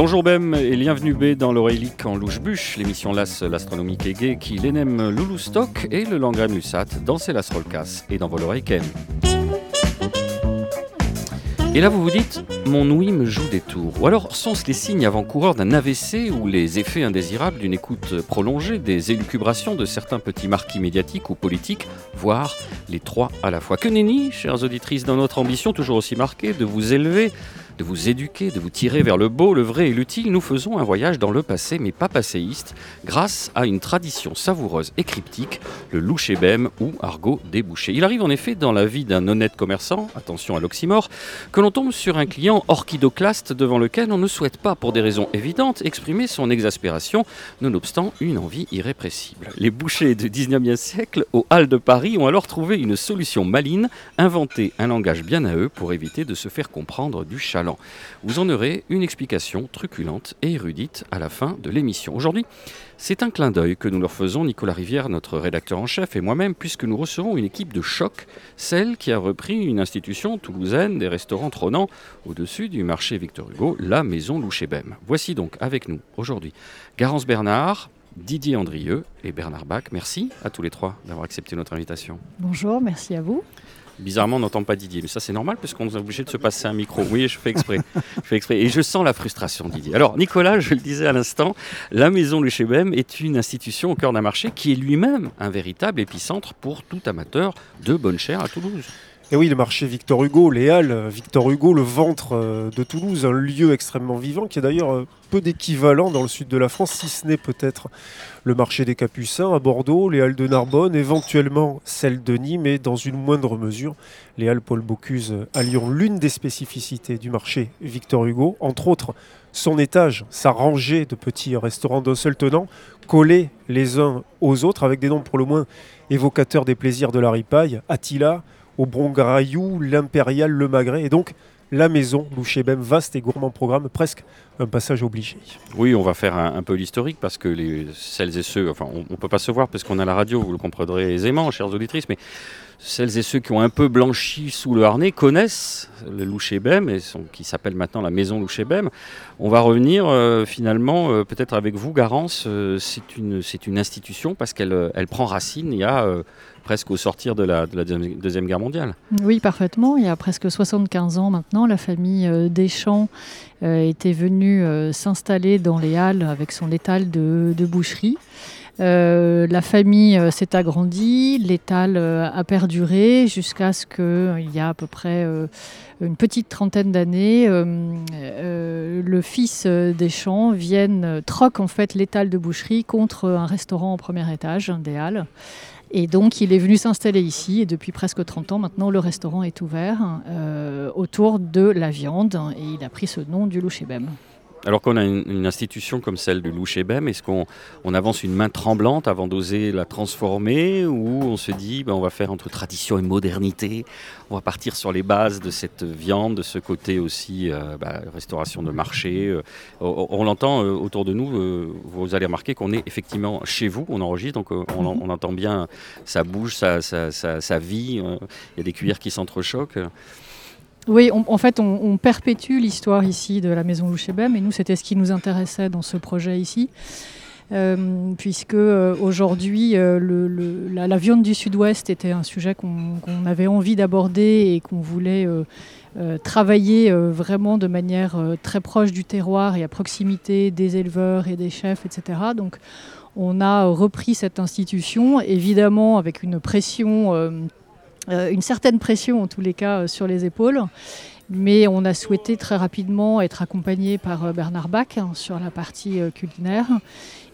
Bonjour Bem et bienvenue B dans l'Oreillique en louche-bûche, l'émission LAS l'astronomique et gay qui l'énème Loulou Stock et le Langren Musat dans ses Las Rolcas et dans vos oreilles Et là vous vous dites, mon ouïe me joue des tours. Ou alors sont-ce les signes avant-coureurs d'un AVC ou les effets indésirables d'une écoute prolongée, des élucubrations de certains petits marquis médiatiques ou politiques, voire les trois à la fois? Que nenni, chères auditrices, dans notre ambition toujours aussi marquée de vous élever de vous éduquer, de vous tirer vers le beau, le vrai et l'utile, nous faisons un voyage dans le passé, mais pas passéiste, grâce à une tradition savoureuse et cryptique, le louchébem ou argot débouché. Il arrive en effet dans la vie d'un honnête commerçant, attention à l'oxymore, que l'on tombe sur un client orchidoclaste devant lequel on ne souhaite pas, pour des raisons évidentes, exprimer son exaspération, nonobstant une envie irrépressible. Les bouchers du 19e siècle, aux Halles de Paris, ont alors trouvé une solution maligne, inventé un langage bien à eux pour éviter de se faire comprendre du chaland. Vous en aurez une explication truculente et érudite à la fin de l'émission. Aujourd'hui, c'est un clin d'œil que nous leur faisons, Nicolas Rivière, notre rédacteur en chef, et moi-même, puisque nous recevons une équipe de choc, celle qui a repris une institution toulousaine des restaurants trônants au-dessus du marché Victor Hugo, la Maison Louchébem. Voici donc avec nous aujourd'hui Garance Bernard, Didier Andrieux et Bernard Bach. Merci à tous les trois d'avoir accepté notre invitation. Bonjour, merci à vous. Bizarrement, on n'entend pas Didier, mais ça c'est normal parce qu'on est obligé de se passer un micro. Oui, je fais exprès. je exprès. Et je sens la frustration, Didier. Alors, Nicolas, je le disais à l'instant, la maison Luchébem est une institution au cœur d'un marché qui est lui-même un véritable épicentre pour tout amateur de bonne chair à Toulouse. Et oui, le marché Victor Hugo, les Halles, Victor Hugo, le ventre euh, de Toulouse, un lieu extrêmement vivant qui a d'ailleurs euh, peu d'équivalent dans le sud de la France, si ce n'est peut-être le marché des Capucins à Bordeaux, les Halles de Narbonne, éventuellement celle de Nîmes et dans une moindre mesure les Halles Paul Bocuse à Lyon. L'une des spécificités du marché Victor Hugo, entre autres son étage, sa rangée de petits restaurants d'un seul tenant, collés les uns aux autres avec des noms pour le moins évocateurs des plaisirs de la ripaille, Attila, au Brongrayou, l'Impérial, le Magret, et donc la maison Louchébem, vaste et gourmand programme, presque un passage obligé. Oui, on va faire un, peu l'historique parce que les, celles et ceux, enfin on ne peut pas se voir parce qu'on a la radio, vous le comprendrez aisément, chères auditrices, mais celles et ceux qui ont un peu blanchi sous le harnais connaissent le Louchébem, et qui s'appelle maintenant la maison Louchébem. On va revenir euh, finalement, euh, peut-être avec vous, Garance, euh, c'est une, une institution parce qu'elle elle prend racine il y a presque au sortir de la, Deuxième Guerre mondiale. Oui, parfaitement. Il y a presque 75 ans maintenant, la famille Deschamps était venue s'installer dans les Halles avec son étal de, boucherie. La famille s'est agrandie, l'étal a perduré jusqu'à ce qu'il y a à peu près une petite trentaine d'années, le fils Deschamps vienne, troque en fait l'étal de boucherie contre un restaurant au premier étage des Halles. Et donc, il est venu s'installer ici. Et depuis presque 30 ans, maintenant, le restaurant est ouvert euh, autour de la viande. Et il a pris ce nom du Louchébem. Alors qu'on a une, institution comme celle du Louchébem, est-ce qu'on on avance une main tremblante avant d'oser la transformer ou on se dit ben, on va faire entre tradition et modernité, on va partir sur les bases de cette viande, de ce côté aussi euh, bah, restauration de marché. Euh, on, l'entend euh, autour de nous, vous allez remarquer qu'on est effectivement chez vous, on enregistre, donc on, mhm. entend bien ça bouge, ça, ça, ça vit, il y a des cuillères qui s'entrechoquent. Oui, en fait, on, perpétue l'histoire ici de la maison Louchébem, et nous, c'était ce qui nous intéressait dans ce projet ici. Euh, puisque euh, aujourd'hui, euh, la, viande du Sud-Ouest était un sujet qu'on avait envie d'aborder et qu'on voulait travailler vraiment de manière très proche du terroir et à proximité des éleveurs et des chefs, etc. Donc, on a repris cette institution, évidemment avec une pression une certaine pression en tous les cas euh, sur les épaules. Mais on a souhaité très rapidement être accompagné par euh, Bernard Bach hein, sur la partie culinaire.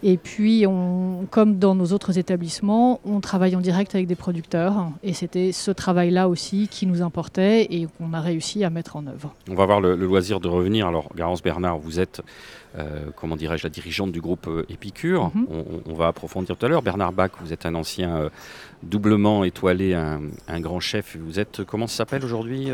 Et puis, on, comme dans nos autres établissements, on travaille en direct avec des producteurs. Et c'était ce travail-là aussi qui nous importait et qu'on a réussi à mettre en œuvre. On va avoir le, loisir de revenir. Alors, Garance Bernard, vous êtes comment dirais-je, la dirigeante du groupe Épicure. Mhm. on, va approfondir tout à l'heure. Bernard Bach, vous êtes un ancien doublement étoilé, un, un, grand chef. Vous êtes, comment ça s'appelle aujourd'hui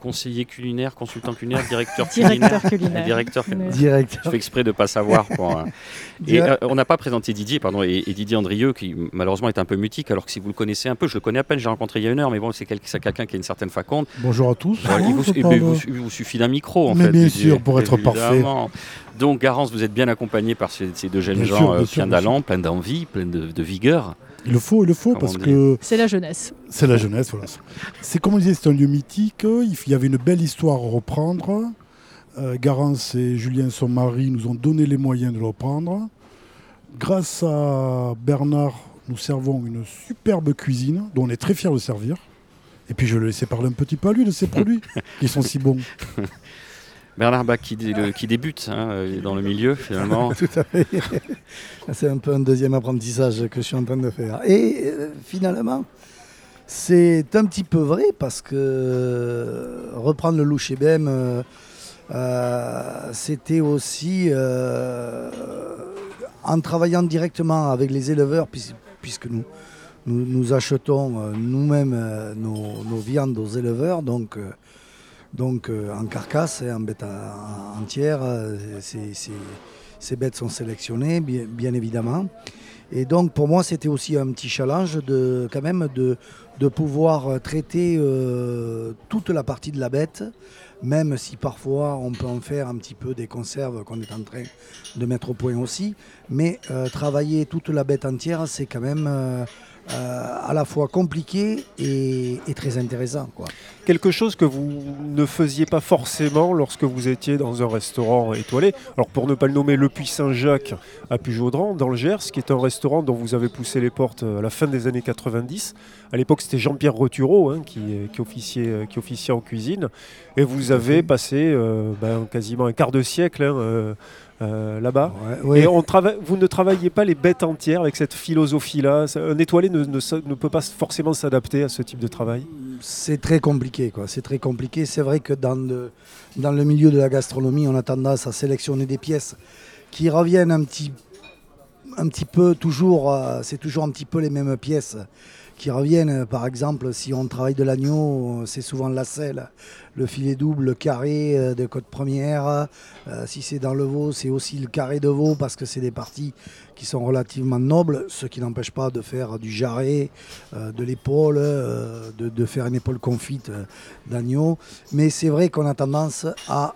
conseiller culinaire, consultant culinaire, directeur culinaire. Directeur culinaire. Directeur. Je fais exprès de ne pas savoir. Pour, et euh, on n'a pas présenté Didier, pardon, et, Didier Andrieux, qui malheureusement est un peu mutique, alors que si vous le connaissez un peu, je le connais à peine, j'ai rencontré il y a une heure, mais bon, c'est quelqu'un qui a une certaine faconde. Bonjour à tous. il, vous, suffit d'un micro, en mais fait. Bien sûr, pour être parfait. Donc, Garance, vous êtes bien accompagné par ces, deux jeunes gens euh, pleins d'allant, pleins d'envie, pleins de vigueur. Il le faut, il le faut, parce que... C'est la jeunesse. C'est la jeunesse, voilà. C'est comme on disait, c'est un lieu mythique, il y avait une belle histoire à reprendre. Euh, Garance et Julien, son mari, nous ont donné les moyens de le reprendre. Grâce à Bernard, nous servons une superbe cuisine, dont on est très fiers de servir. Et puis je vais le laisser parler un petit peu à lui de ses produits, qui sont si bons. Bernard Bach qui, débute hein, euh, dans le milieu finalement. Tout à fait. C'est un peu un deuxième apprentissage que je suis en train de faire. Et euh, finalement, c'est un petit peu vrai parce que euh, reprendre le loup chez BM, c'était aussi en travaillant directement avec les éleveurs, puisque nous, nous, achetons nous-mêmes nos, nos, viandes aux éleveurs. Donc, donc euh, en carcasse, hein, en bête entière, euh, ces bêtes sont sélectionnées, bien, évidemment. Et donc pour moi, c'était aussi un petit challenge de, quand même de, pouvoir traiter euh, toute la partie de la bête, même si parfois on peut en faire un petit peu des conserves qu'on est en train de mettre au point aussi. Mais travailler toute la bête entière, c'est quand même euh, à la fois compliqué et, très intéressant. Quoi. Quelque chose que vous ne faisiez pas forcément lorsque vous étiez dans un restaurant étoilé. Alors pour ne pas le nommer, le Puy Saint-Jacques à Pujaudran, dans le Gers, qui est un restaurant dont vous avez poussé les portes à la fin des années 90. À l'époque, c'était Jean-Pierre Retureau hein, qui, qui, officiait, qui officiait en cuisine. Et vous avez passé euh, ben, quasiment un quart de siècle hein, euh, euh, là-bas. Et on vous ne travaillez pas les bêtes entières avec cette philosophie-là. Un étoilé ne, ne, peut pas forcément s'adapter à ce type de travail. C'est très compliqué, quoi. C'est très compliqué. C'est vrai que dans le, dans le milieu de la gastronomie, on a tendance à sélectionner des pièces qui reviennent un petit, un petit peu toujours. Euh, c'est toujours un petit peu les mêmes pièces qui reviennent. Par exemple, si on travaille de l'agneau, c'est souvent la selle, le filet double, le carré euh, de côte première. Euh, si c'est dans le veau, c'est aussi le carré de veau parce que c'est des parties qui sont relativement nobles, ce qui n'empêche pas de faire du jarret, euh, de l'épaule, de, faire une épaule confite d'agneau. Mais c'est vrai qu'on a tendance à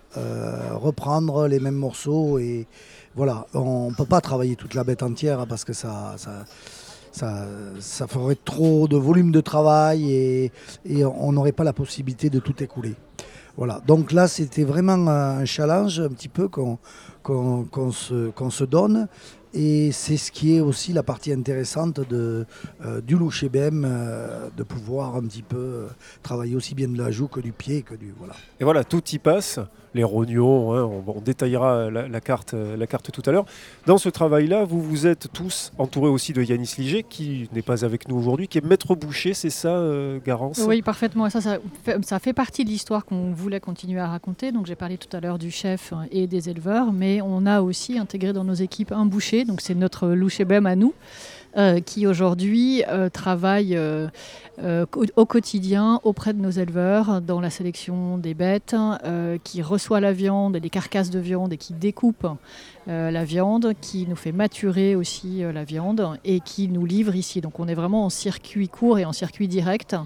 reprendre les mêmes morceaux et voilà, on ne peut pas travailler toute la bête entière parce que ça, ça ça, ferait trop de volume de travail et, on n'aurait pas la possibilité de tout écouler. Voilà, donc là c'était vraiment un challenge un petit peu qu'on se, donne et c'est ce qui est aussi la partie intéressante euh, du BM, euh, de pouvoir un petit peu euh, travailler aussi bien de la joue que du pied. Que du, voilà. Et voilà, tout y passe les rognons, hein, on, détaillera la, carte, la carte tout à l'heure. Dans ce travail-là, vous vous êtes tous entourés aussi de Yanis Liger, qui n'est pas avec nous aujourd'hui, qui est maître boucher, c'est ça, euh, Garance? Oui, parfaitement. Ça, ça ça fait partie de l'histoire qu'on voulait continuer à raconter. Donc j'ai parlé tout à l'heure du chef et des éleveurs, mais on a aussi intégré dans nos équipes un boucher, donc c'est notre louchébem à nous. Euh, qui aujourd'hui euh, travaille euh, au quotidien auprès de nos éleveurs dans la sélection des bêtes, qui reçoit la viande et les carcasses de viande et qui découpe la viande, qui nous fait maturer aussi la viande et qui nous livre ici. Donc on est vraiment en circuit court et en circuit direct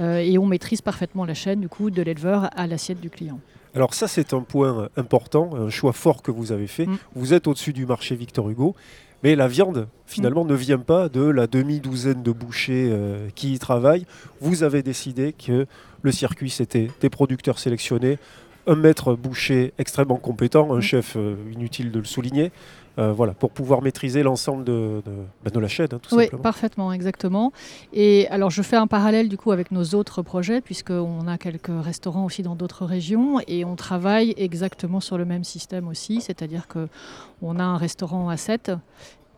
et on maîtrise parfaitement la chaîne du coup de l'éleveur à l'assiette du client. Alors ça c'est un point important, un choix fort que vous avez fait. Mm. Vous êtes au-dessus du marché Victor Hugo mais la viande, finalement, mm. ne vient pas de la demi-douzaine de bouchers euh, qui y travaillent. Vous avez décidé que le circuit, c'était des producteurs sélectionnés, un maître boucher extrêmement compétent, un mm. chef, euh, inutile de le souligner, euh, voilà, pour pouvoir maîtriser l'ensemble de, de, bah, la chaîne, hein, tout oui, simplement. parfaitement, exactement. Et alors, je fais un parallèle du coup avec nos autres projets, puisqu'on a quelques restaurants aussi dans d'autres régions, et on travaille exactement sur le même système aussi, c'est-à-dire qu'on a un restaurant à 7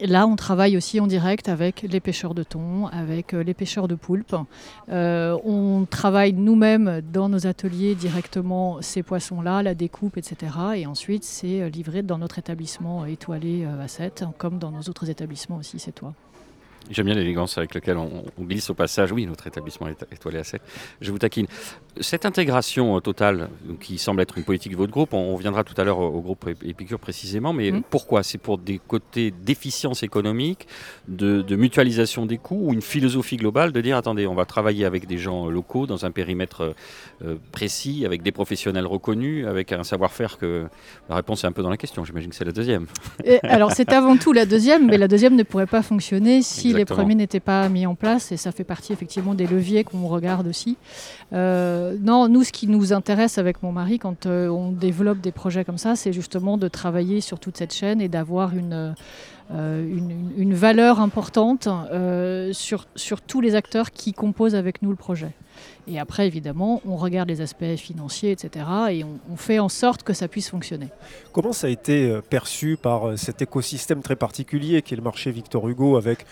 là, on travaille aussi en direct avec les pêcheurs de thon, avec les pêcheurs de poulpe. on travaille nous-mêmes dans nos ateliers directement ces poissons-là, la découpe, etc. Et ensuite, c'est livré dans notre établissement étoilé à 7, comme dans nos autres établissements aussi, c'est toi. J'aime bien l'élégance avec laquelle on, glisse au passage. Oui, notre établissement est étoilé à 7. Je vous taquine. Cette intégration euh, totale, qui semble être une politique de votre groupe, on, viendra tout à l'heure au, groupe Épicure précisément, mais mmh. pourquoi? C'est pour des côtés d'efficience économique, de, mutualisation des coûts, ou une philosophie globale de dire attendez, on va travailler avec des gens locaux dans un périmètre euh, précis, avec des professionnels reconnus, avec un savoir-faire que la réponse est un peu dans la question. J'imagine que c'est la deuxième. alors c'est avant tout la deuxième, mais la deuxième ne pourrait pas fonctionner si les premiers n'étaient pas mis en place, et ça fait partie effectivement des leviers qu'on regarde aussi. Euh, non, nous, ce qui nous intéresse avec mon mari quand euh, on développe des projets comme ça, c'est justement de travailler sur toute cette chaîne et d'avoir une, euh, une, valeur importante sur, sur tous les acteurs qui composent avec nous le projet. Et après, évidemment, on regarde les aspects financiers, etc. Et on, fait en sorte que ça puisse fonctionner. Comment ça a été perçu par cet écosystème très particulier qui est le marché Victor Hugo avec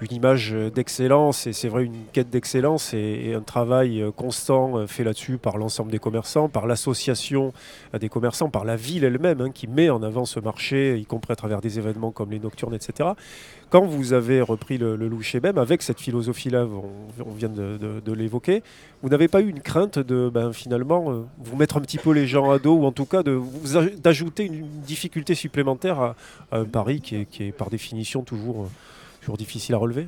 une image d'excellence et c'est vrai une quête d'excellence et, un travail euh, constant euh, fait là-dessus par l'ensemble des commerçants, par l'association des commerçants, par la ville elle-même hein, qui met en avant ce marché, y compris à travers des événements comme les nocturnes, etc. Quand vous avez repris le, le chez même avec cette philosophie-là, on, vient de, l'évoquer, vous n'avez pas eu une crainte de ben, finalement euh, vous mettre un petit peu les gens à dos ou en tout cas d'ajouter une difficulté supplémentaire à, un pari qui est par définition toujours toujours difficile à relever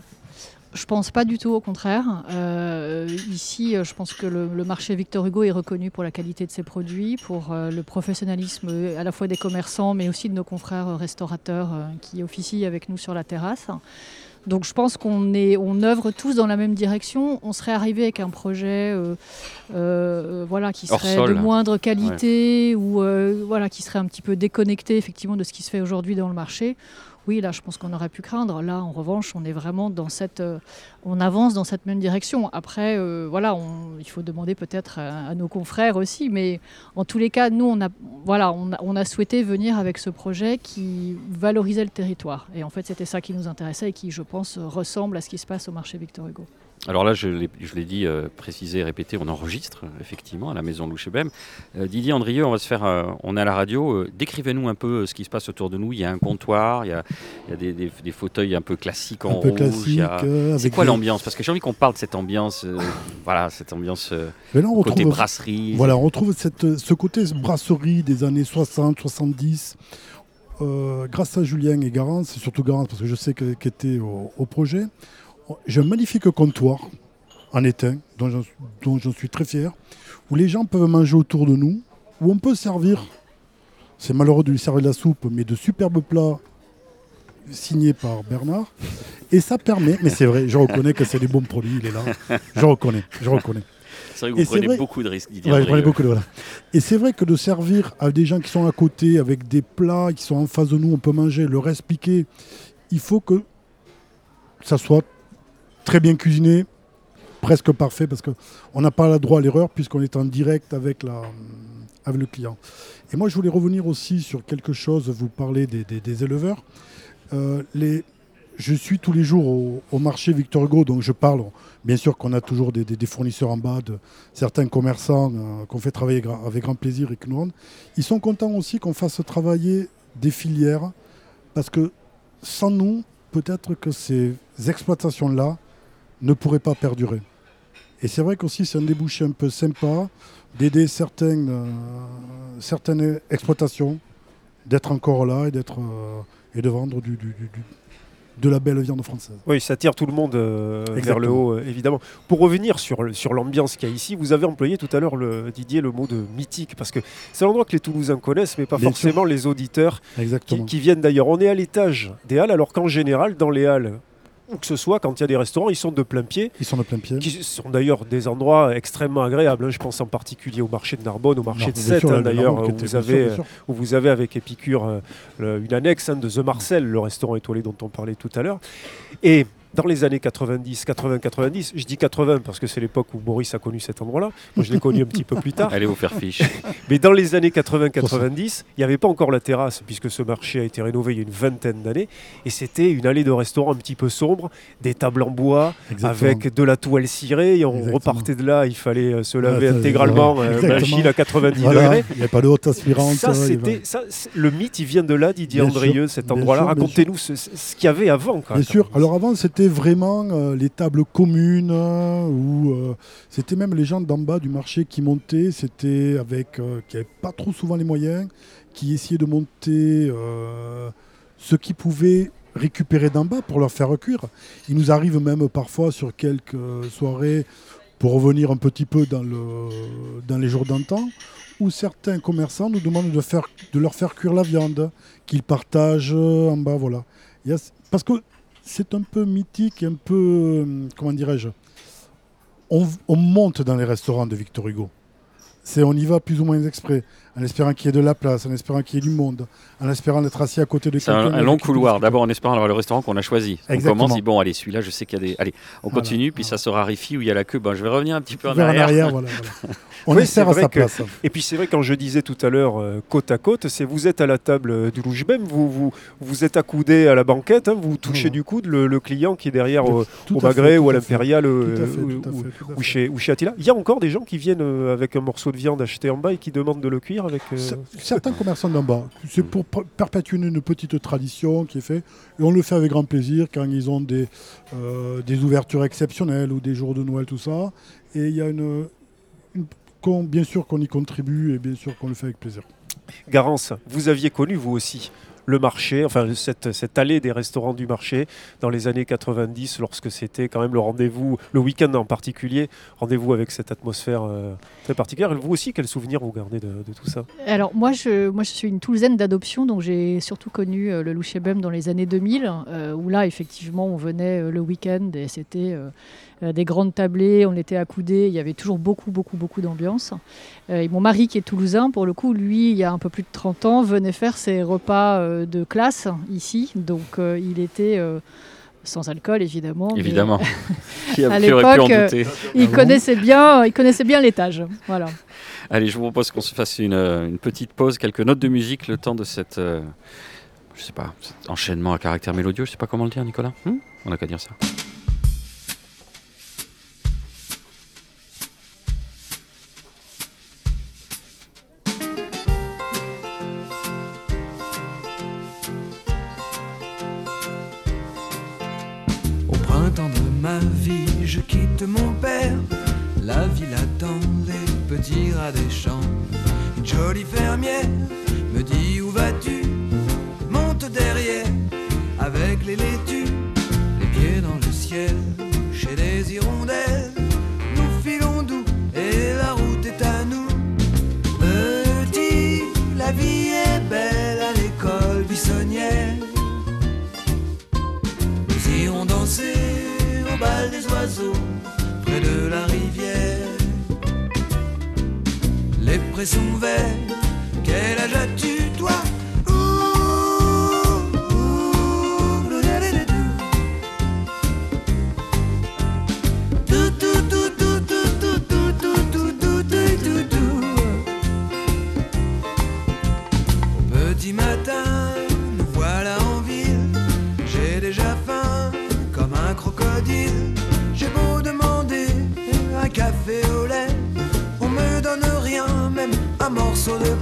je pense pas du tout, au contraire. Euh, ici, euh, je pense que le, marché Victor Hugo est reconnu pour la qualité de ses produits, pour euh, le professionnalisme à la fois des commerçants, mais aussi de nos confrères restaurateurs qui officient avec nous sur la terrasse. Donc je pense qu'on est, on œuvre tous dans la même direction. On serait arrivé avec un projet, voilà, qui serait de moindre qualité ou voilà, qui serait un petit peu déconnecté effectivement de ce qui se fait aujourd'hui dans le marché oui, là, je pense qu'on aurait pu craindre. Là, en revanche, on est vraiment dans cette, euh, on avance dans cette même direction. Après, euh, voilà, il faut demander peut-être à, nos confrères aussi, mais en tous les cas, nous, on a, voilà, on a, souhaité venir avec ce projet qui valorisait le territoire. Et en fait, c'était ça qui nous intéressait et qui, je pense, ressemble à ce qui se passe au marché Victor Hugo. Alors là, je l'ai dit, euh, précisé, répété, on enregistre effectivement à la maison Louchebem. Euh, Didier Andrieux, on va se faire, euh, on est à la radio. Décrivez-nous un peu ce qui se passe autour de nous. Il y a un comptoir, il y a, des, fauteuils un peu classiques en rouge. C'est quoi l'ambiance? Parce que j'ai envie qu'on parle de cette ambiance, voilà, cette ambiance côté brasserie. Voilà, on retrouve cette, ce côté brasserie des années 60, 70. grâce à Julien et Garance, c'est surtout Garance parce que je sais qu'elle était au projet, j'ai un magnifique comptoir en étain, dont j'en suis très fier, où les gens peuvent manger autour de nous, où on peut servir, c'est malheureux de lui servir de la soupe, mais de superbes plats signés par Bernard. Et ça permet, mais c'est vrai, je reconnais que c'est des bons produits, il est là. Je reconnais, je reconnais. C'est vrai que vous prenez beaucoup de risques, Didier. beaucoup de, Et c'est vrai que de servir à des gens qui sont à côté, avec des plats qui sont en face de nous, on peut manger, leur expliquer, il faut que ça soit très bien cuisiné, presque parfait, parce qu'on n'a pas le droit à l'erreur puisqu'on est en direct avec, la, avec le client. Et moi, je voulais revenir aussi sur quelque chose, vous parlez des, éleveurs. Euh, je suis tous les jours au, marché Victor Hugo, donc je parle, bien sûr qu'on a toujours des, fournisseurs en bas, de certains commerçants euh, qu'on fait travailler avec grand plaisir et que nous Ils sont contents aussi qu'on fasse travailler des filières, parce que sans nous, peut-être que ces exploitations-là ne pourrait pas perdurer. Et c'est vrai qu'aussi c'est un débouché un peu sympa d'aider certaines, euh, certaines exploitations d'être encore là et, d'être, euh, et de vendre du, de la belle viande française. Oui, ça tire tout le monde euh, vers le haut, évidemment. Pour revenir sur, sur l'ambiance qu'il y a ici, vous avez employé tout à l'heure, le, Didier, le mot de mythique, parce que c'est un endroit que les Toulousains connaissent, mais pas forcément les auditeurs qui, qui, viennent d'ailleurs. On est à l'étage des halles, alors qu'en général, dans les halles, ou que ce soit quand il y a des restaurants, ils sont de plein pied. Ils sont de plein pied. Qui sont d'ailleurs des endroits extrêmement agréables. Hein. Je pense en particulier au marché de Narbonne, au marché de Sète, hein, d'ailleurs, où, vous avez, où vous avez avec Épicure euh, une annexe hein, de The Marcel, le restaurant étoilé dont on parlait tout à l'heure. Et dans les années 90, 80, 90, je dis 80 parce que c'est l'époque où Boris a connu cet endroit-là. Moi, je l'ai connu un petit peu plus tard. Allez vous faire fiche. Mais dans les années 80, 90, il n'y avait pas encore la terrasse puisque ce marché a été rénové il y a une vingtaine d'années. Et c'était une allée de restaurant un petit peu sombre, des tables en bois Exactement. avec de la toile cirée. Et on Exactement. repartait de là, il fallait euh, se laver Ouais, ça, intégralement, euh, machine à 90 Voilà, degrés. il n'y a pas de haute aspirante. Ça, c'était, ça, le mythe, il vient de là, Didier Bien Andrieux, cet endroit-là. Racontez-nous ce, ce- ce qu'il y avait avant. quoi. Bien sûr. Alors avant, c'était vraiment euh, les tables communes euh, où euh, c'était même les gens d'en bas du marché qui montaient. C'était avec qui n'avaient pas trop souvent les moyens, qui essayaient de monter ce qu'ils pouvaient récupérer d'en bas pour leur faire cuire. Il nous arrive même parfois sur quelques soirées, pour revenir un petit peu dans, le, dans les jours d'antan, où certains commerçants nous demandent de, faire, de leur faire cuire la viande qu'ils partagent en bas. Voilà. Parce que c'est un peu mythique, un peu, comment dirais-je, on, on monte dans les restaurants de Victor Hugo. C'est, on y va plus ou moins exprès, en espérant qu'il y ait de la place, en espérant qu'il y ait du monde, en espérant d'être assis à côté de C'est un, quelqu'un. un long couloir. D'abord en espérant avoir le restaurant qu'on a choisi. On commence, dit bon, allez, celui-là, je sais qu'il y a des. Allez, on Voilà. continue, puis ça se raréfie où il y a la queue. Ben, je vais revenir un petit peu en Vers en arrière. arrière, voilà, voilà. On Oui, espère à sa que- place. Et puis c'est vrai, quand je disais tout à l'heure euh, côte à côte, c'est vous êtes à la table euh, du Louche Bem, vous, vous, vous êtes accoudé à la banquette, hein, vous touchez Voilà. du coude le, le client qui est derrière au, Tout Magret ou à l'Impérial chez, ou chez Attila. Il y a encore des gens qui viennent euh, avec un morceau de viande acheté en bas et qui demandent de le cuire avec. euh, Certains commerçants d'en bas, c'est pour per- perpétuer une petite tradition qui est faite, et on le fait avec grand plaisir quand ils ont des, euh, des ouvertures exceptionnelles ou des jours de Noël, tout ça. Et il y a une, une- qu'on- bien sûr qu'on y contribue et bien sûr qu'on le fait avec plaisir. Garance, vous aviez connu vous aussi le marché, enfin cette, cette allée des restaurants du marché dans les années 90 lorsque c'était quand même le rendez-vous, le week-end en particulier, rendez-vous avec cette atmosphère euh, très particulière. Et vous aussi, quel souvenir vous gardez de, tout ça? Alors moi je, moi je suis une Toulousaine d'adoption, donc j'ai surtout connu euh, le Louchébem dans les années 2000, euh, où là effectivement on venait euh, le week-end et c'était des grandes tablées, on était accoudés, il y avait toujours beaucoup beaucoup beaucoup d'ambiance. Euh, et mon mari qui est toulousain, pour le coup, lui il y a un peu plus de 30 ans, venait faire ses repas euh, de classe ici, donc euh, il était... euh, sans alcool évidemment. Évidemment. Qui a À l'époque, euh, il connaissait bien, il connaissait bien l'étage. Voilà. Allez, je vous propose qu'on se fasse une, euh, une petite pause, quelques notes de musique, le temps de cette. euh, je sais pas, cet enchaînement à caractère mélodieux, je sais pas comment le dire, Nicolas Hmm? On n'a qu'à dire ça. Petits rats des champs. Une jolie fermière me dit où vas-tu? Monte derrière avec les laitues, les pieds dans le ciel, maison verte. Quel âge as-tu beso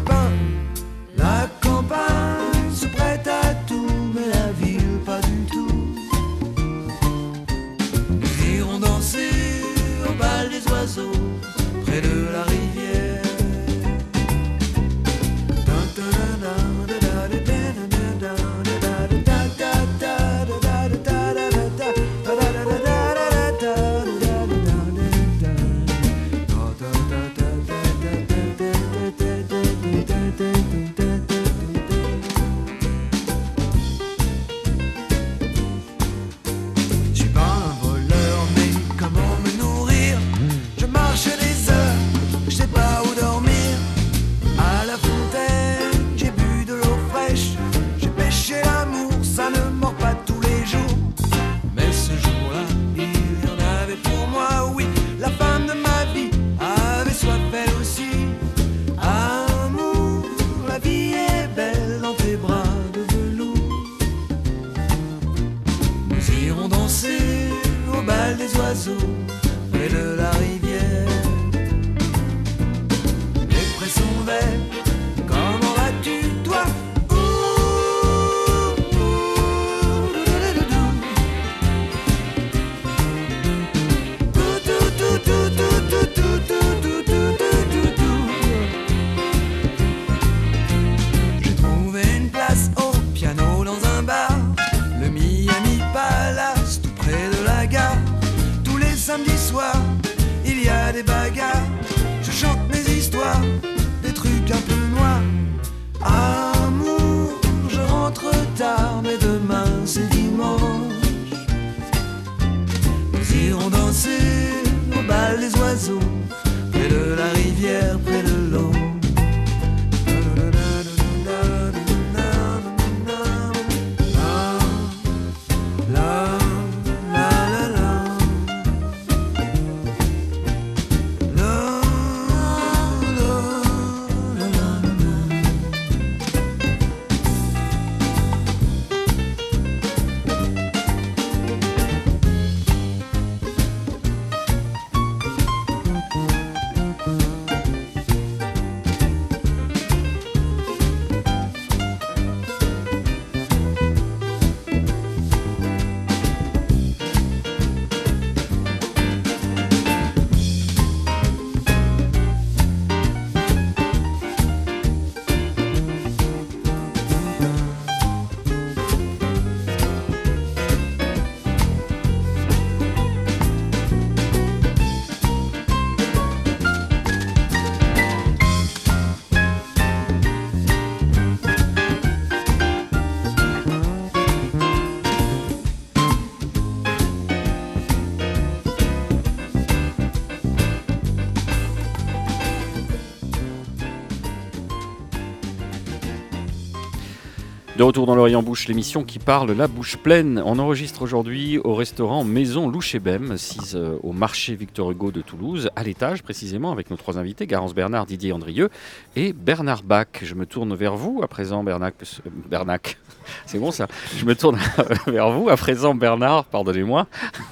retour dans l'Orient Bouche, l'émission qui parle la bouche pleine. On enregistre aujourd'hui au restaurant Maison Louchébem, assise euh, au marché Victor Hugo de Toulouse, à l'étage précisément, avec nos trois invités, Garance Bernard, Didier Andrieux et Bernard Bach. Je me tourne vers vous à présent, Bernac. euh, Bernac. C'est bon ça Je me tourne vers vous à présent, Bernard, pardonnez-moi.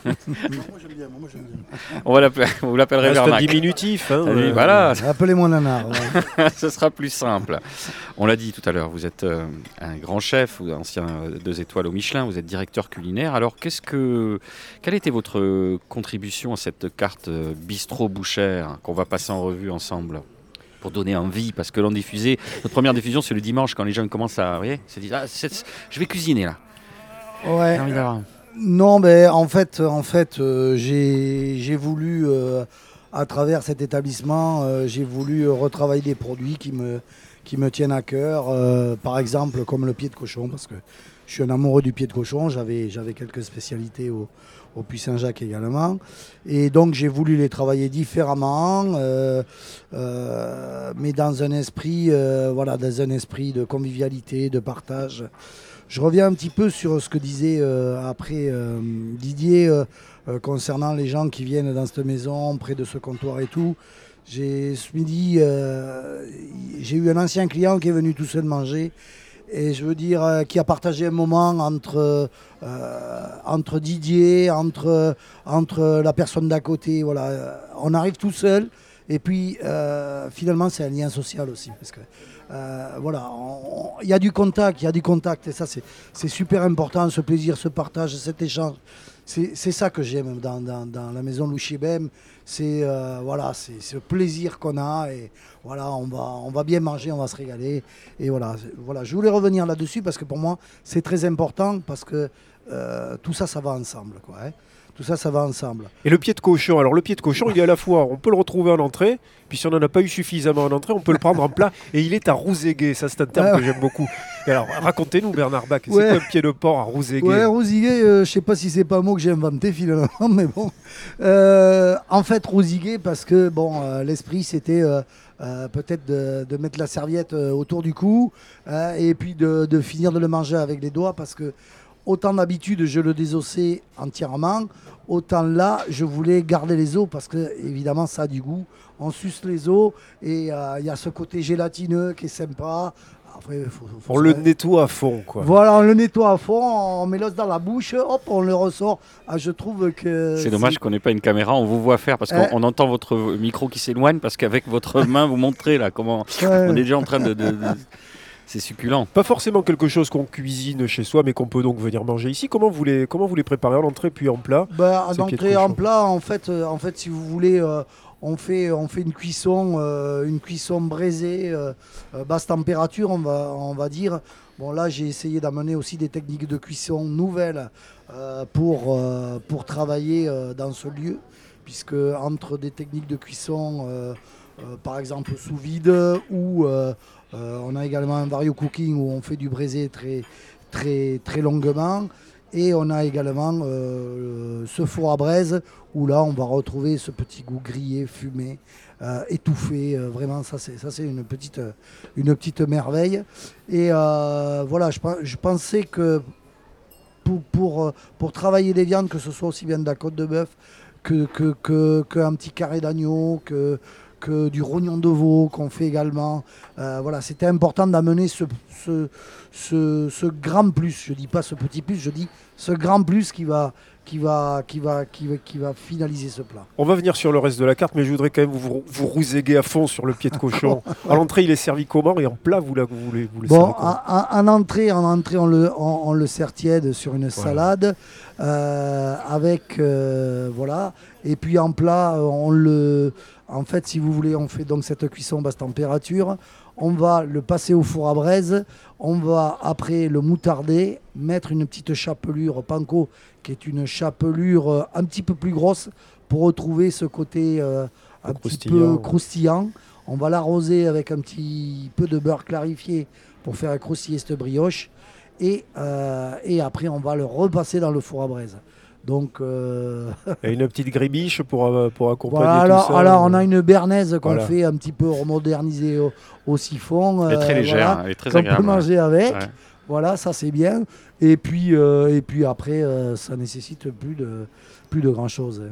Moi j'aime bien, moi j'aime bien. On va l'appeler- vous l'appellerez Bernac. diminutif. hein, euh, voilà, Appelez-moi Nanar. ouais. ce sera plus simple. On l'a dit tout à l'heure, vous êtes euh, un grand chef, ou ancien euh, deux étoiles au Michelin, vous êtes directeur culinaire. Alors, qu'est-ce que, quelle était votre contribution à cette carte euh, bistrot bouchère qu'on va passer en revue ensemble pour donner envie, parce que l'on diffusait, notre première diffusion c'est le dimanche quand les jeunes commencent à, vous voyez, se disent, ah, je vais cuisiner là. Ouais. Non, mais en fait, en fait euh, j'ai voulu, euh, à travers cet établissement, euh, j'ai voulu retravailler des produits qui me, qui me tiennent à cœur. euh, par exemple, comme le pied de cochon, parce que je suis un amoureux du pied de cochon. J'avais quelques spécialités au, au Puy-Saint-Jacques également. Et donc, j'ai voulu les travailler différemment, euh, euh, mais dans un esprit, voilà, dans un esprit de convivialité, de partage. Je reviens un petit peu sur ce que disait après Didier concernant les gens qui viennent dans cette maison, près de ce comptoir et tout. Ce midi, euh, j'ai eu un ancien client qui est venu tout seul manger et je veux dire euh, qui a partagé un moment entre, euh, entre Didier, entre, entre la personne d'à côté. Voilà. On arrive tout seul et puis finalement c'est un lien social aussi parce que voilà, il y a du contact, il y a du contact et ça c'est super important, ce plaisir, ce partage, cet échange. C'est ça que j'aime dans, dans- la maison Louchibem. C'est euh, voilà, c'est ce plaisir qu'on a et voilà, on va, bien manger, on va se régaler et voilà, voilà. Je voulais revenir là-dessus parce que pour moi c'est très important parce que euh, tout ça, ça va ensemble, quoi. hein. Tout ça, ça va ensemble. Et le pied de cochon, alors le pied de cochon, il est à la fois, on peut le retrouver en entrée, puis si on n'en a pas eu suffisamment en entrée, on peut le prendre en plat, et il est à rouséguer, ça c'est un terme Ah que j'aime beaucoup. Et alors, racontez-nous Bernard Bach, c'est Ouais. quoi un pied de porc à rouséguer Ouais, rosiguer, euh, je sais pas si c'est pas un mot que j'ai inventé finalement, mais bon. Euh, en fait, rosiguer parce que bon, euh, l'esprit c'était euh, peut-être de, de mettre la serviette euh, autour du cou et puis de, de finir de le manger avec les doigts parce que autant d'habitude je le désossais entièrement, autant là je voulais garder les os parce que évidemment ça a du goût. On suce les os et euh, il y a ce côté gélatineux qui est sympa. Après, faut- faut On le nettoie à fond, quoi. voilà, on le nettoie à fond, on met l'os dans la bouche, hop, on le ressort. Ah, je trouve que. C'est dommage qu'on n'ait pas une caméra, on vous voit faire parce qu'on Euh. on entend votre micro qui s'éloigne parce qu'avec votre main vous montrez là comment on est déjà en train de. de- de- C'est succulent. Pas forcément quelque chose qu'on cuisine chez soi, mais qu'on peut donc venir manger ici. Comment vous les, comment vous les préparez en entrée puis en plat? Bah, en plat, en fait, euh, en fait, si vous voulez, euh, on fait, on fait une cuisson, euh, une cuisson braisée, basse température, on va, on va dire. Bon, là, j'ai essayé d'amener aussi des techniques de cuisson nouvelles euh, pour, euh, pour travailler euh, dans ce lieu, puisque entre des techniques de cuisson, euh, euh, par exemple sous vide, ou euh, euh, on a également un vario cooking où on fait du braisé très, longuement. Et on a également euh, ce four à braise où là on va retrouver ce petit goût grillé, fumé, euh, étouffé. vraiment, ça c'est une petite merveille. Et voilà, je, pen- je pensais que pour, travailler les viandes, que ce soit aussi bien de la côte de bœuf que- qu'un petit carré d'agneau, que, du rognon de veau qu'on fait également. Euh, voilà, c'était important d'amener ce, ce, ce, ce grand plus. Je dis pas ce petit plus, je dis ce grand plus qui va, qui va, qui va, qui va, qui va finaliser ce plat. On va venir sur le reste de la carte, mais je voudrais quand même vous, vous rouséguer à fond sur le pied de cochon. à l'entrée, il est servi comment Et en plat, vous, la, vous, voulez, vous le Bon, en, en- en entrée, en entrée, on le, on, on le sert tiède sur une salade euh, avec euh, voilà. Et puis en plat, on le, en fait, si vous voulez, on fait donc cette cuisson basse température. On va le passer au four à braise. On va après le moutarder, mettre une petite chapelure panko, qui est une chapelure euh, un petit peu plus grosse pour retrouver ce côté euh, un petit peu croustillant. On va l'arroser avec un petit peu de beurre clarifié pour faire croustiller cette brioche. Et, euh, et après, on va le repasser dans le four à braise. Donc, euh, Et une petite grébiche pour, euh, pour accompagner voilà, tout alors, ça. alors, on a une bernaise qu'on Voilà. fait un petit peu remodernisée au, au siphon. Elle est très euh, légère, voilà, elle est très qu'on agréable. peut manger avec. Ouais. Voilà, ça c'est bien. Et puis, euh, et puis après, euh, ça nécessite plus de, plus de grand chose.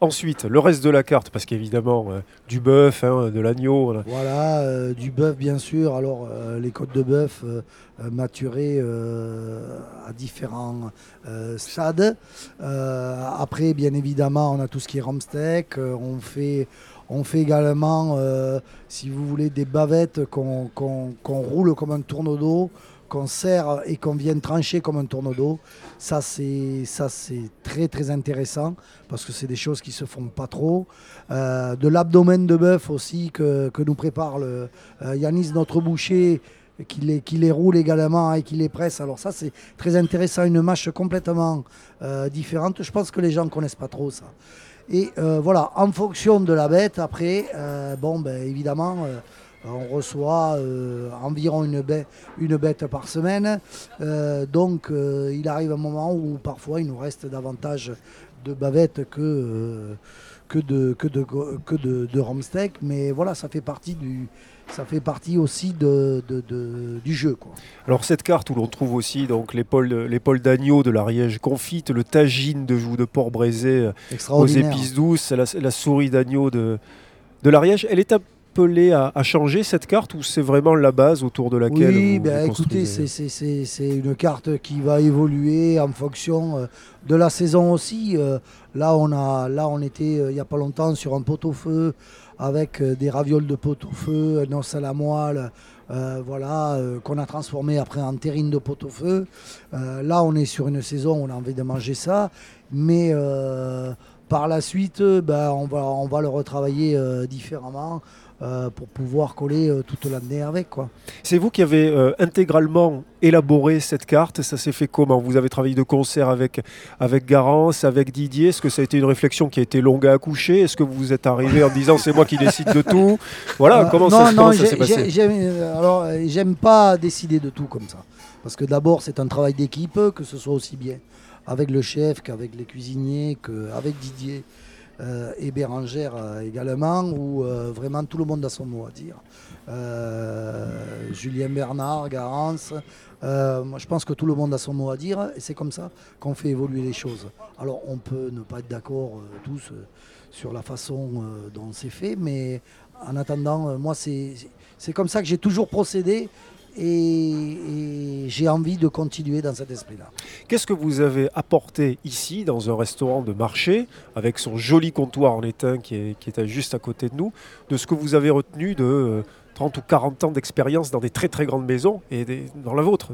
Ensuite, le reste de la carte, parce qu'évidemment, euh, du bœuf, hein, de l'agneau. voilà. Voilà, euh, du bœuf bien sûr. Alors euh, les côtes de bœuf euh, maturées euh, à différents euh, stades. Après, bien évidemment, on a tout ce qui est rumsteak. Euh, on fait on fait également, si vous voulez, des bavettes qu'on roule comme un tourneau d'eau, qu'on serre et qu'on vient trancher comme un tourneau d'eau. Ça, c'est très très intéressant parce que c'est des choses qui se font pas trop. De l'abdomen de bœuf aussi que, nous prépare le, Yanis, notre boucher, qui les, roule également et qui les presse. Alors ça, c'est très intéressant, une mâche complètement euh, différente. Je pense que les gens ne connaissent pas trop ça. Et euh, voilà, en fonction de la bête, après, euh, bon, ben, évidemment, on reçoit environ une bête, par semaine. Donc, il arrive un moment où parfois il nous reste davantage de bavettes que, de, que. Mais voilà, ça fait partie, du, ça fait partie aussi de, de- de- du jeu. Quoi. Alors cette carte où l'on trouve aussi donc l'épaule d'agneau de l'Ariège confite, le tagine de joue de porc braisé euh, aux épices douces, la, la souris d'agneau de, de l'Ariège. Elle est appelée à, à changer cette carte ou c'est vraiment la base autour de laquelle Oui, vous, ben, vous écoutez, construisez c'est- une carte qui va évoluer en fonction euh, de la saison aussi. Euh, là, on a, là, on était il n'y a pas longtemps sur un pot-au-feu avec euh, des ravioles de pot-au-feu, un os à la moelle, euh, voilà, euh, qu'on a transformé après en terrine de pot-au-feu. Euh, là, on est sur une saison où on a envie de manger ça, mais par la suite, ben, on, va, on va le retravailler différemment. Euh, pour pouvoir coller euh, toute l'année avec quoi. C'est vous qui avez euh, intégralement élaboré cette carte. Ça s'est fait comment? Vous avez travaillé de concert avec, avec Garance, avec Didier. Est-ce que ça a été une réflexion qui a été longue à accoucher? Est-ce que vous êtes arrivé en disant c'est moi qui décide de tout? Voilà, comment non, ça, non, comment ça s'est passé? j'aime, alors, j'aime pas décider de tout comme ça. Parce que d'abord, c'est un travail d'équipe, que ce soit aussi bien avec le chef qu'avec les cuisiniers, qu'avec Didier euh, et Bérangère euh, également, où euh, vraiment tout le monde a son mot à dire. Julien Bernard, Garance, je pense que tout le monde a son mot à dire et c'est comme ça qu'on fait évoluer les choses. Alors on peut ne pas être d'accord tous sur la façon dont c'est fait, mais en attendant, moi, c'est comme ça que j'ai toujours procédé et, et j'ai envie de continuer dans cet esprit-là. Qu'est-ce que vous avez apporté ici, dans un restaurant de marché, avec son joli comptoir en étain qui est, qui est juste à côté de nous, de ce que vous avez retenu de euh, 30 ou 40 ans d'expérience dans des très très grandes maisons et des- dans la vôtre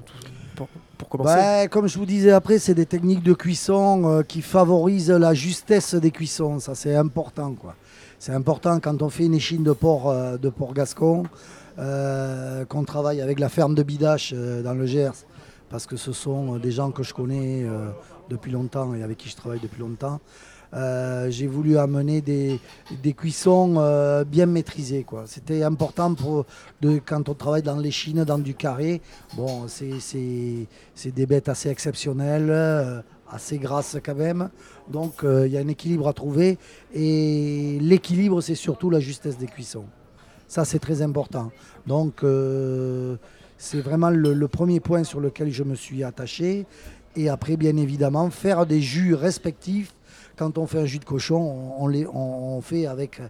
pour, pour commencer? Ouais, comme je vous disais après, c'est des techniques de cuisson euh, qui favorisent la justesse des cuissons. Ça, c'est important. quoi. C'est important quand on fait une échine de porc, euh, de porc gascon, euh, qu'on travaille avec la ferme de Bidache euh, dans le Gers, parce que ce sont des gens que je connais depuis longtemps et avec qui je travaille depuis longtemps. J'ai voulu amener des, des cuissons bien maîtrisées. quoi. C'était important pour, de, quand on travaille dans les chines, dans du carré. Bon, c'est- c'est c'est des bêtes assez exceptionnelles, assez grasses quand même. Donc euh, il y a un équilibre à trouver. Et l'équilibre, c'est surtout la justesse des cuissons. Ça, c'est très important. Donc, euh, c'est vraiment le, premier point sur lequel je me suis attaché. Et après, bien évidemment, faire des jus respectifs. Quand on fait un jus de cochon, on, les, on fait avec,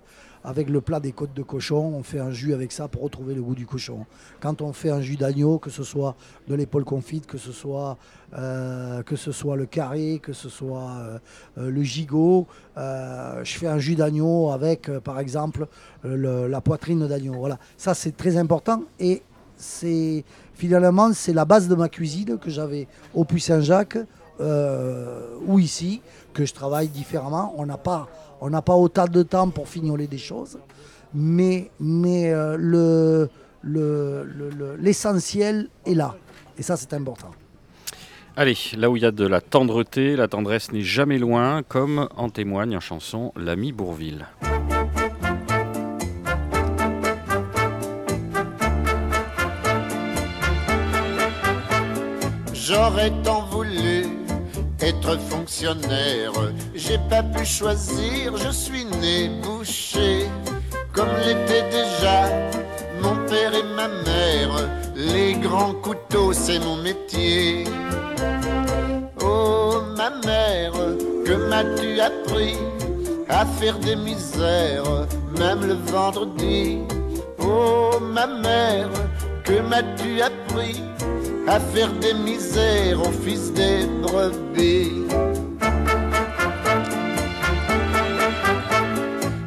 avec le plat des côtes de cochon, on fait un jus avec ça pour retrouver le goût du cochon. Quand on fait un jus d'agneau, que ce soit de l'épaule confite, que ce soit, euh, que ce soit le carré, que ce soit euh, euh, le gigot, je fais un jus d'agneau avec, par exemple, le- la poitrine d'agneau. Voilà, ça c'est très important et c'est finalement c'est la base de ma cuisine que j'avais au Puy Saint-Jacques ou ici que je travaille différemment. On n'a pas on n'a pas autant de temps pour fignoler des choses, mais mais euh, le le- le- le- l'essentiel est là et ça c'est important. Allez, là où il y a de la tendreté, la tendresse n'est jamais loin, comme en témoigne en chanson L'ami Bourville. J'aurais tant être fonctionnaire. J'ai pas pu choisir, je suis né boucher. Comme l'étaient déjà mon père et ma mère. Les grands couteaux, c'est mon métier. Oh ma mère, que m'as-tu appris à faire des misères, même le vendredi? Oh ma mère, que m'as-tu appris à faire des misères au fils des brebis?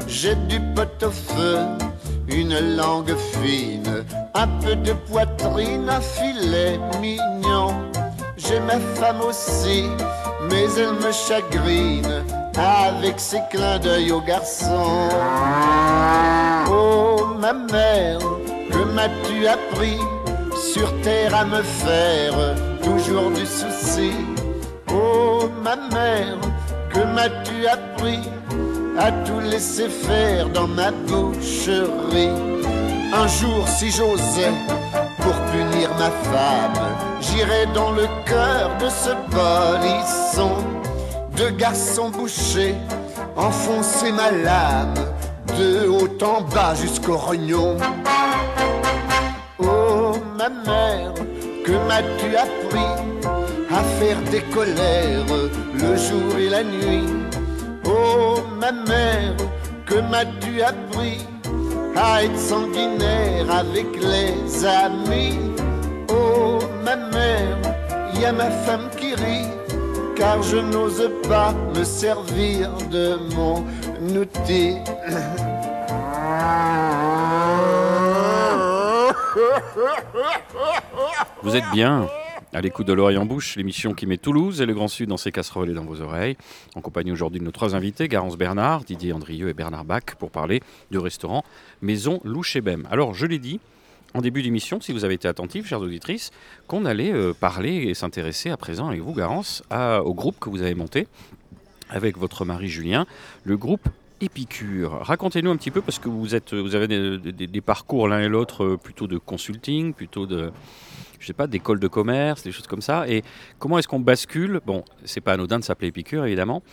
J'ai du pot au feu, une langue fine, un peu de poitrine, un filet mignon. J'ai ma femme aussi, mais elle me chagrine avec ses clins d'œil aux garçons. Oh ma mère, que m'as-tu appris sur terre à me faire toujours du souci? Oh ma mère, que m'as-tu appris à tout laisser faire dans ma boucherie? Un jour, si j'osais, pour punir ma femme, j'irais dans le cœur de ce polisson. De garçon boucher, enfoncer ma lame, de haut en bas jusqu'au rognon. Ma mère, que m'as-tu appris à faire des colères le jour et la nuit? Oh ma mère, que m'as-tu appris à être sanguinaire avec les amis? Oh ma mère, y a ma femme qui rit car je n'ose pas me servir de mon outil. Vous êtes bien à l'écoute de l'Orient Bouche, l'émission qui met Toulouse et le Grand Sud dans ses casseroles et dans vos oreilles. En compagnie aujourd'hui de nos trois invités, Garance Bernard, Didier Andrieux et Bernard Bach, pour parler du restaurant Maison Louchébem. Alors, je l'ai dit en début d'émission, si vous avez été attentifs, chères auditrices, qu'on allait euh, parler et s'intéresser à présent avec vous, Garance, au groupe que vous avez monté avec votre mari Julien, le groupe Épicure. Racontez-nous un petit peu, parce que vous, êtes, vous avez des, parcours l'un et l'autre euh, plutôt de consulting, plutôt de, je sais pas, d'école de commerce, des choses comme ça. Et comment est-ce qu'on bascule? Bon, c'est pas anodin de s'appeler Épicure, évidemment.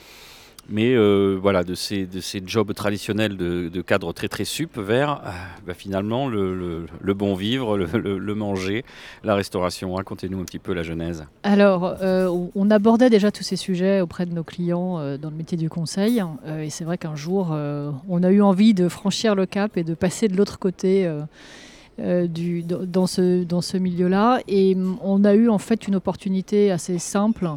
Mais euh, voilà, de ces, de ces jobs traditionnels de, de cadre très très sup vers ah, bah, finalement le, le- bon vivre, le, manger, la restauration. Racontez-nous un petit peu la genèse. Alors, euh, on- abordait déjà tous ces sujets auprès de nos clients euh, dans le métier du conseil. Euh, et c'est vrai qu'un jour, euh, on a eu envie de franchir le cap et de passer de l'autre côté euh, euh, du, dans- dans ce, dans ce milieu-là. Et mm, on a eu en fait une opportunité assez simple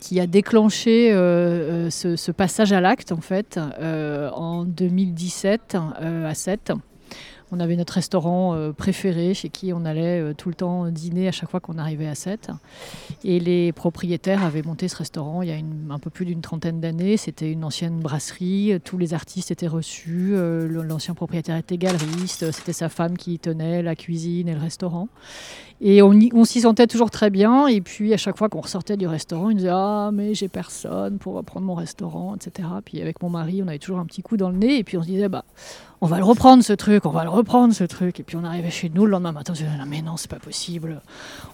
qui a déclenché euh, euh, ce, passage à l'acte en fait euh, en 2017 euh, à 7 On avait notre restaurant préféré chez qui on allait tout le temps dîner à chaque fois qu'on arrivait à 7. Et les propriétaires avaient monté ce restaurant il y a un peu plus d'une trentaine d'années. C'était une ancienne brasserie, tous les artistes étaient reçus, l'ancien propriétaire était galeriste, c'était sa femme qui tenait la cuisine et le restaurant. Et on, s'y sentait toujours très bien. Et puis à chaque fois qu'on ressortait du restaurant, il disait Ah, mais j'ai personne pour reprendre mon restaurant, etc. Puis avec mon mari, on avait toujours un petit coup dans le nez. Et puis on se disait Bah, on va le reprendre ce truc, on va le reprendre ce truc. Et puis on arrivait chez nous le lendemain matin, on se disait Non, mais non, c'est pas possible.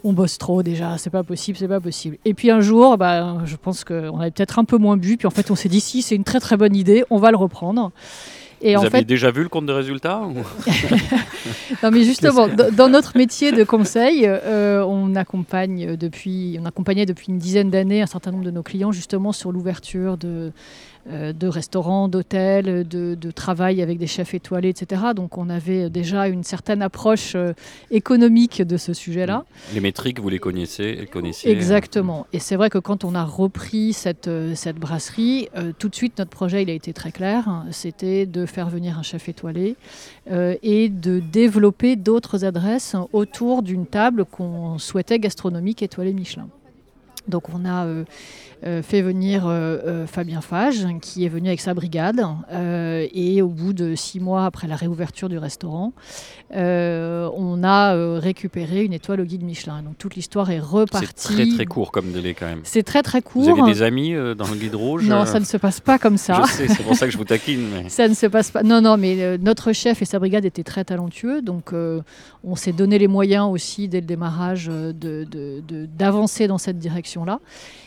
On bosse trop déjà, c'est pas possible, c'est pas possible. Et puis un jour, bah, je pense qu'on avait peut-être un peu moins bu. Puis en fait, on s'est dit Si, c'est une très très bonne idée, on va le reprendre. Et Vous en fait, déjà vu le compte de résultats ou- non, mais justement, dans notre métier de conseil, euh, on accompagne depuis, on accompagnait depuis une dizaine d'années un certain nombre de nos clients justement sur l'ouverture de, de restaurants, d'hôtels, de, de travail avec des chefs étoilés, etc. Donc, on avait déjà une certaine approche euh, économique de ce sujet-là. Les métriques, vous les connaissez, les connaissiez Exactement. Et c'est vrai que quand on a repris cette, euh, cette brasserie, euh, tout de suite, notre projet, il a été très clair. hein. C'était de faire venir un chef étoilé euh, et de développer d'autres adresses autour d'une table qu'on souhaitait gastronomique étoilée Michelin. Donc on a euh, euh, fait venir euh, euh, Fabien Fage, qui est venu avec sa brigade, euh, et au bout de six mois après la réouverture du restaurant, euh, on a euh, récupéré une étoile au guide Michelin. Donc toute l'histoire est C'est repartie. très très court comme délai quand même. C'est très très Vous court. avez des amis euh, dans le guide rouge Non, euh, ça ne se passe pas comme ça. Je sais, c'est pour ça que je vous taquine. mais- Ça ne se passe pas. Non, non, mais euh, notre chef et sa brigade étaient très talentueux, donc euh, on s'est donné les moyens aussi dès le démarrage euh, de- de- de- d'avancer dans cette direction-là.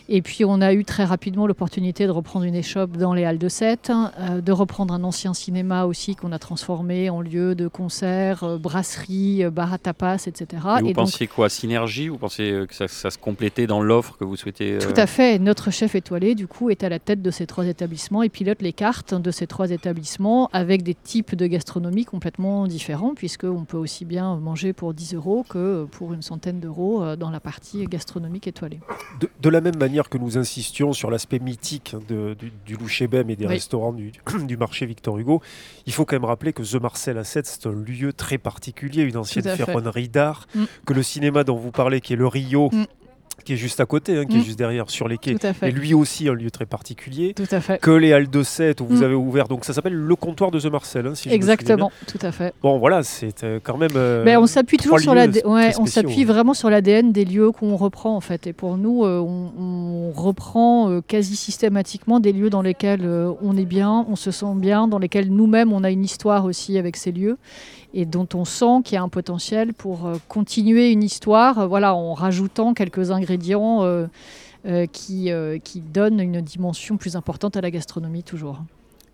Et puis on a eu très rapidement l'opportunité de reprendre une échoppe dans les Halles de Sète, euh, de reprendre un ancien cinéma aussi qu'on a transformé en lieu de concert, euh, brasserie, euh, bar à tapas, etc. Et vous Et donc, pensiez quoi Synergie Vous pensiez euh, que ça, ça se complétait dans l'offre que vous souhaitez euh, Tout à fait. Notre chef étoilé, du coup, est à la tête de ces trois établissements et pilote les cartes de ces trois établissements avec des types de gastronomie complètement différents, puisqu'on peut aussi bien manger pour 10 euros que pour une centaine d'euros euh, dans la partie gastronomique étoilée. De, de la même manière que nous insistions sur l'aspect mythique de- du, du Louchébem et des Oui. restaurants du, du marché Victor Hugo, il faut quand même rappeler que The Marcel à 7, c'est un lieu très particulier, une ancienne ferronnerie d'art, Mm. que le cinéma dont vous parlez, qui est le Rio, Mm. Qui est juste à côté, hein, qui est Mm. juste derrière sur les quais, Tout à fait. lui aussi un lieu très particulier. Tout à fait. Que les Halles de 7 où vous Mm. avez ouvert, donc ça s'appelle le comptoir de The Marcel. hein, si je me Exactement, tout à fait. Bon, voilà, c'est euh, quand même. euh, Ben, on s'appuie toujours sur l'AD ouais, on s'appuie hein. vraiment sur l'ADN des lieux qu'on reprend en fait. Et pour nous, euh, on, on reprend quasi systématiquement des lieux dans lesquels on est bien, on se sent bien, dans lesquels nous-mêmes on a une histoire aussi avec ces lieux et dont on sent qu'il y a un potentiel pour euh, continuer une histoire, euh, voilà, en rajoutant quelques ingrédients euh, qui donnent une dimension plus importante à la gastronomie toujours.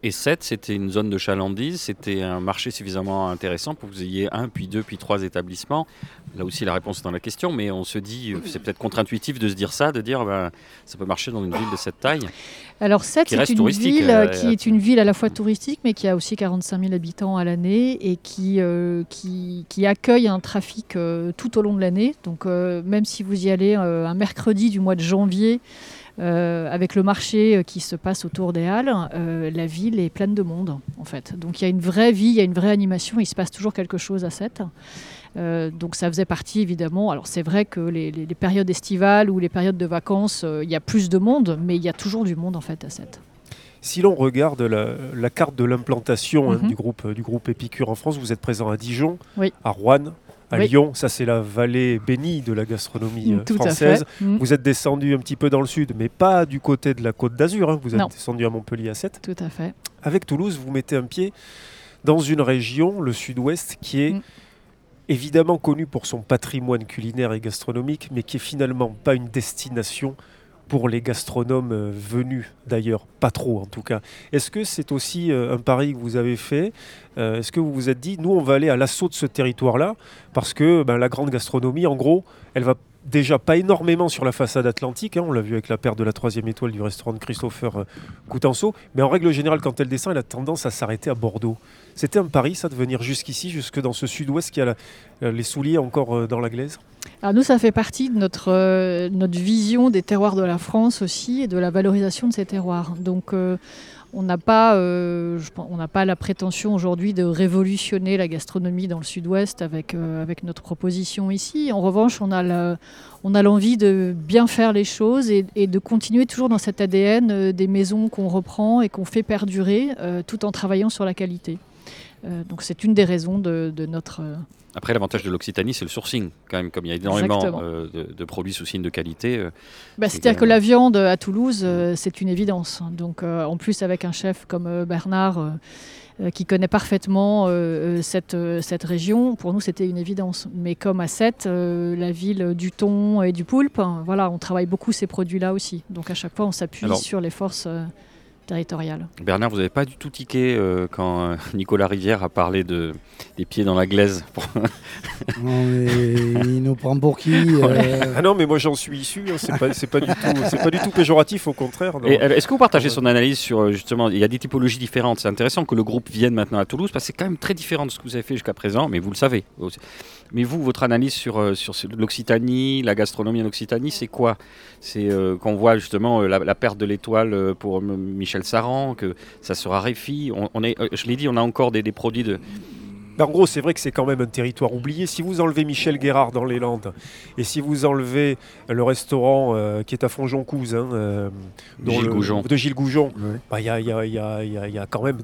Et 7, c'était une zone de chalandise, c'était un marché suffisamment intéressant pour que vous ayez un, puis deux, puis trois établissements. Là aussi, la réponse est dans la question, mais on se dit, euh, c'est peut-être contre-intuitif de se dire ça, de dire ben, ça peut marcher dans une ville de cette taille. Alors Sète, Qui c'est reste une ville euh, qui est une ville à la fois touristique, mais qui a aussi 45 000 habitants à l'année et qui, euh, qui, qui accueille un trafic euh, tout au long de l'année. Donc même si vous y allez un mercredi du mois de janvier, avec le marché euh, qui se passe autour des Halles, euh, la ville est pleine de monde en fait. Donc il y a une vraie vie, il y a une vraie animation, il se passe toujours quelque chose à Sète. Euh, donc ça faisait partie évidemment. Alors c'est vrai que les, les- les périodes estivales ou les périodes de vacances, euh, il y a plus de monde, mais il y a toujours du monde en fait à Sète. Si l'on regarde la, la carte de l'implantation hein, Mhm. du, groupe, du groupe Épicure en France, vous êtes présent à Dijon, Oui. à Rouen, à Oui. Lyon. Ça, c'est la vallée bénie de la gastronomie euh, Tout à française. Mm, Vous êtes descendu un petit peu dans le sud, mais pas du côté de la côte d'Azur. hein. Vous êtes Non. descendu à Montpellier à 7. Tout à fait. Avec Toulouse, vous mettez un pied dans une région, le sud-ouest, qui est Mm. évidemment connue pour son patrimoine culinaire et gastronomique, mais qui est finalement pas une destination pour les gastronomes euh, venus d'ailleurs, pas trop en tout cas. Est-ce que c'est aussi euh, un pari que vous avez fait Euh, Est-ce que vous vous êtes dit, nous on va aller à l'assaut de ce territoire-là, parce que ben, la grande gastronomie, en gros, elle va déjà pas énormément sur la façade atlantique, hein, on l'a vu avec la perte de la troisième étoile du restaurant de Christopher euh, Coutenceau, mais en règle générale, quand elle descend, elle a tendance à s'arrêter à Bordeaux. C'était un pari, ça, de venir jusqu'ici, jusque dans ce sud-ouest qui a euh, les souliers encore euh, dans la glaise? Alors nous, ça fait partie de notre, notre vision des terroirs de la France aussi et de la valorisation de ces terroirs. Donc on n'a pas, euh, pas la prétention aujourd'hui de révolutionner la gastronomie dans le Sud-Ouest avec, euh, avec notre proposition ici. En revanche, on a l'envie de bien faire les choses et, de continuer toujours dans cet ADN euh, des maisons qu'on reprend et qu'on fait perdurer euh, tout en travaillant sur la qualité. Donc c'est une des raisons de notre... Après, l'avantage de l'Occitanie, c'est le sourcing, quand même, comme il y a énormément euh, de, de produits sous signe de qualité. euh, Bah, C'est C'est-à-dire que la viande à Toulouse, euh, c'est une évidence. Donc, en plus, avec un chef comme Bernard, qui connaît parfaitement cette, cette région, pour nous, c'était une évidence. Mais comme à Sète, la ville du thon et du poulpe, hein, voilà, on travaille beaucoup ces produits-là aussi. Donc, à chaque fois, on s'appuie sur les forces territoriales. Bernard, vous n'avez pas du tout tiqué euh, quand euh, Nicolas Rivière a parlé de, des pieds dans la glaise. Non, mais il nous prend pour qui euh, Ah non, mais moi j'en suis issu. hein, C'est pas, du tout, c'est pas du tout péjoratif, au contraire. Est-ce que vous partagez ouais. son analyse sur justement, il y a des typologies différentes? C'est intéressant que le groupe vienne maintenant à Toulouse parce que c'est quand même très différent de ce que vous avez fait jusqu'à présent, mais vous le savez. Mais vous, votre analyse sur, euh, sur l'Occitanie, la gastronomie en Occitanie, c'est quoi? C'est euh, qu'on voit justement euh, la, la perte de l'étoile pour Michel Saran, que ça se raréfie. On, on est, je l'ai dit, on a encore des, des produits de. Ben, en gros, c'est vrai que c'est quand même un territoire oublié. Si vous enlevez Michel Guérard dans les Landes, et si vous enlevez le restaurant euh, qui est à Fonjoncouze, hein, euh, Gilles le- de Gilles Goujon, bah, il il y a- il y a- il y a- il y a quand même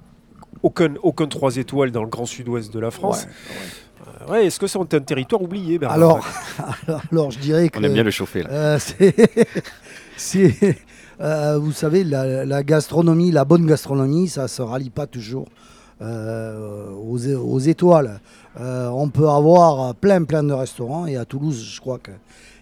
aucun, aucun 3 étoiles dans le grand sud-ouest de la France. Euh, ouais, Est-ce que c'est un territoire oublié Bernard alors, alors, alors, je dirais que. On aime bien le chauffer là. Euh, c'est, euh, vous savez, la, la gastronomie, la bonne gastronomie, ça se rallie pas toujours euh, aux, aux étoiles. Euh, on peut avoir plein, plein de restaurants et à Toulouse, je crois que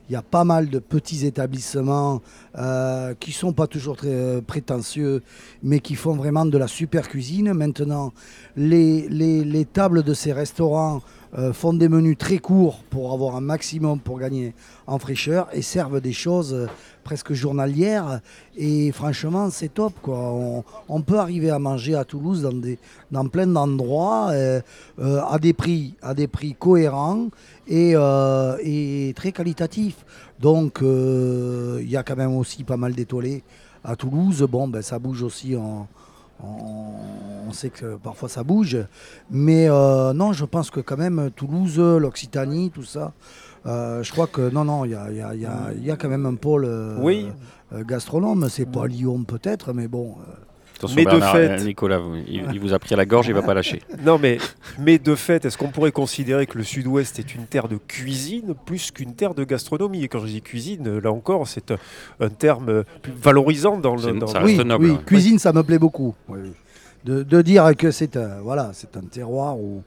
il y a pas mal de petits établissements euh, qui sont pas toujours très euh, prétentieux, mais qui font vraiment de la super cuisine. Maintenant, les, les- les tables de ces restaurants euh, font des menus très courts pour avoir un maximum pour gagner en fraîcheur et servent des choses euh, presque journalières. Et franchement, c'est top. On, peut arriver à manger à Toulouse dans, des, dans plein d'endroits euh, à, des prix, cohérents et, et très qualitatifs. Donc, il y a quand même aussi pas mal d'étoilés à Toulouse. Bon, ben, ça bouge aussi en. On sait que parfois ça bouge, mais euh, non, je pense que quand même Toulouse, l'Occitanie, tout ça, euh, je crois que non, non, il y a, y a- y a- il y a quand même un pôle euh, Oui. euh, gastronome. C'est pas Lyon peut-être, mais bon. Attention, Mais de fait- Nicolas, vous- il, il vous a pris à la gorge, il va pas lâcher. Non, mais, mais de fait, est-ce qu'on pourrait considérer que le sud-ouest est une terre de cuisine plus qu'une terre de gastronomie? Et quand je dis cuisine, là encore, c'est un, un terme plus valorisant dans le. dans ça le- reste oui, noble, oui, ouais. cuisine, ça me plaît beaucoup. Oui, oui. De, de dire que c'est un, voilà, c'est un terroir où.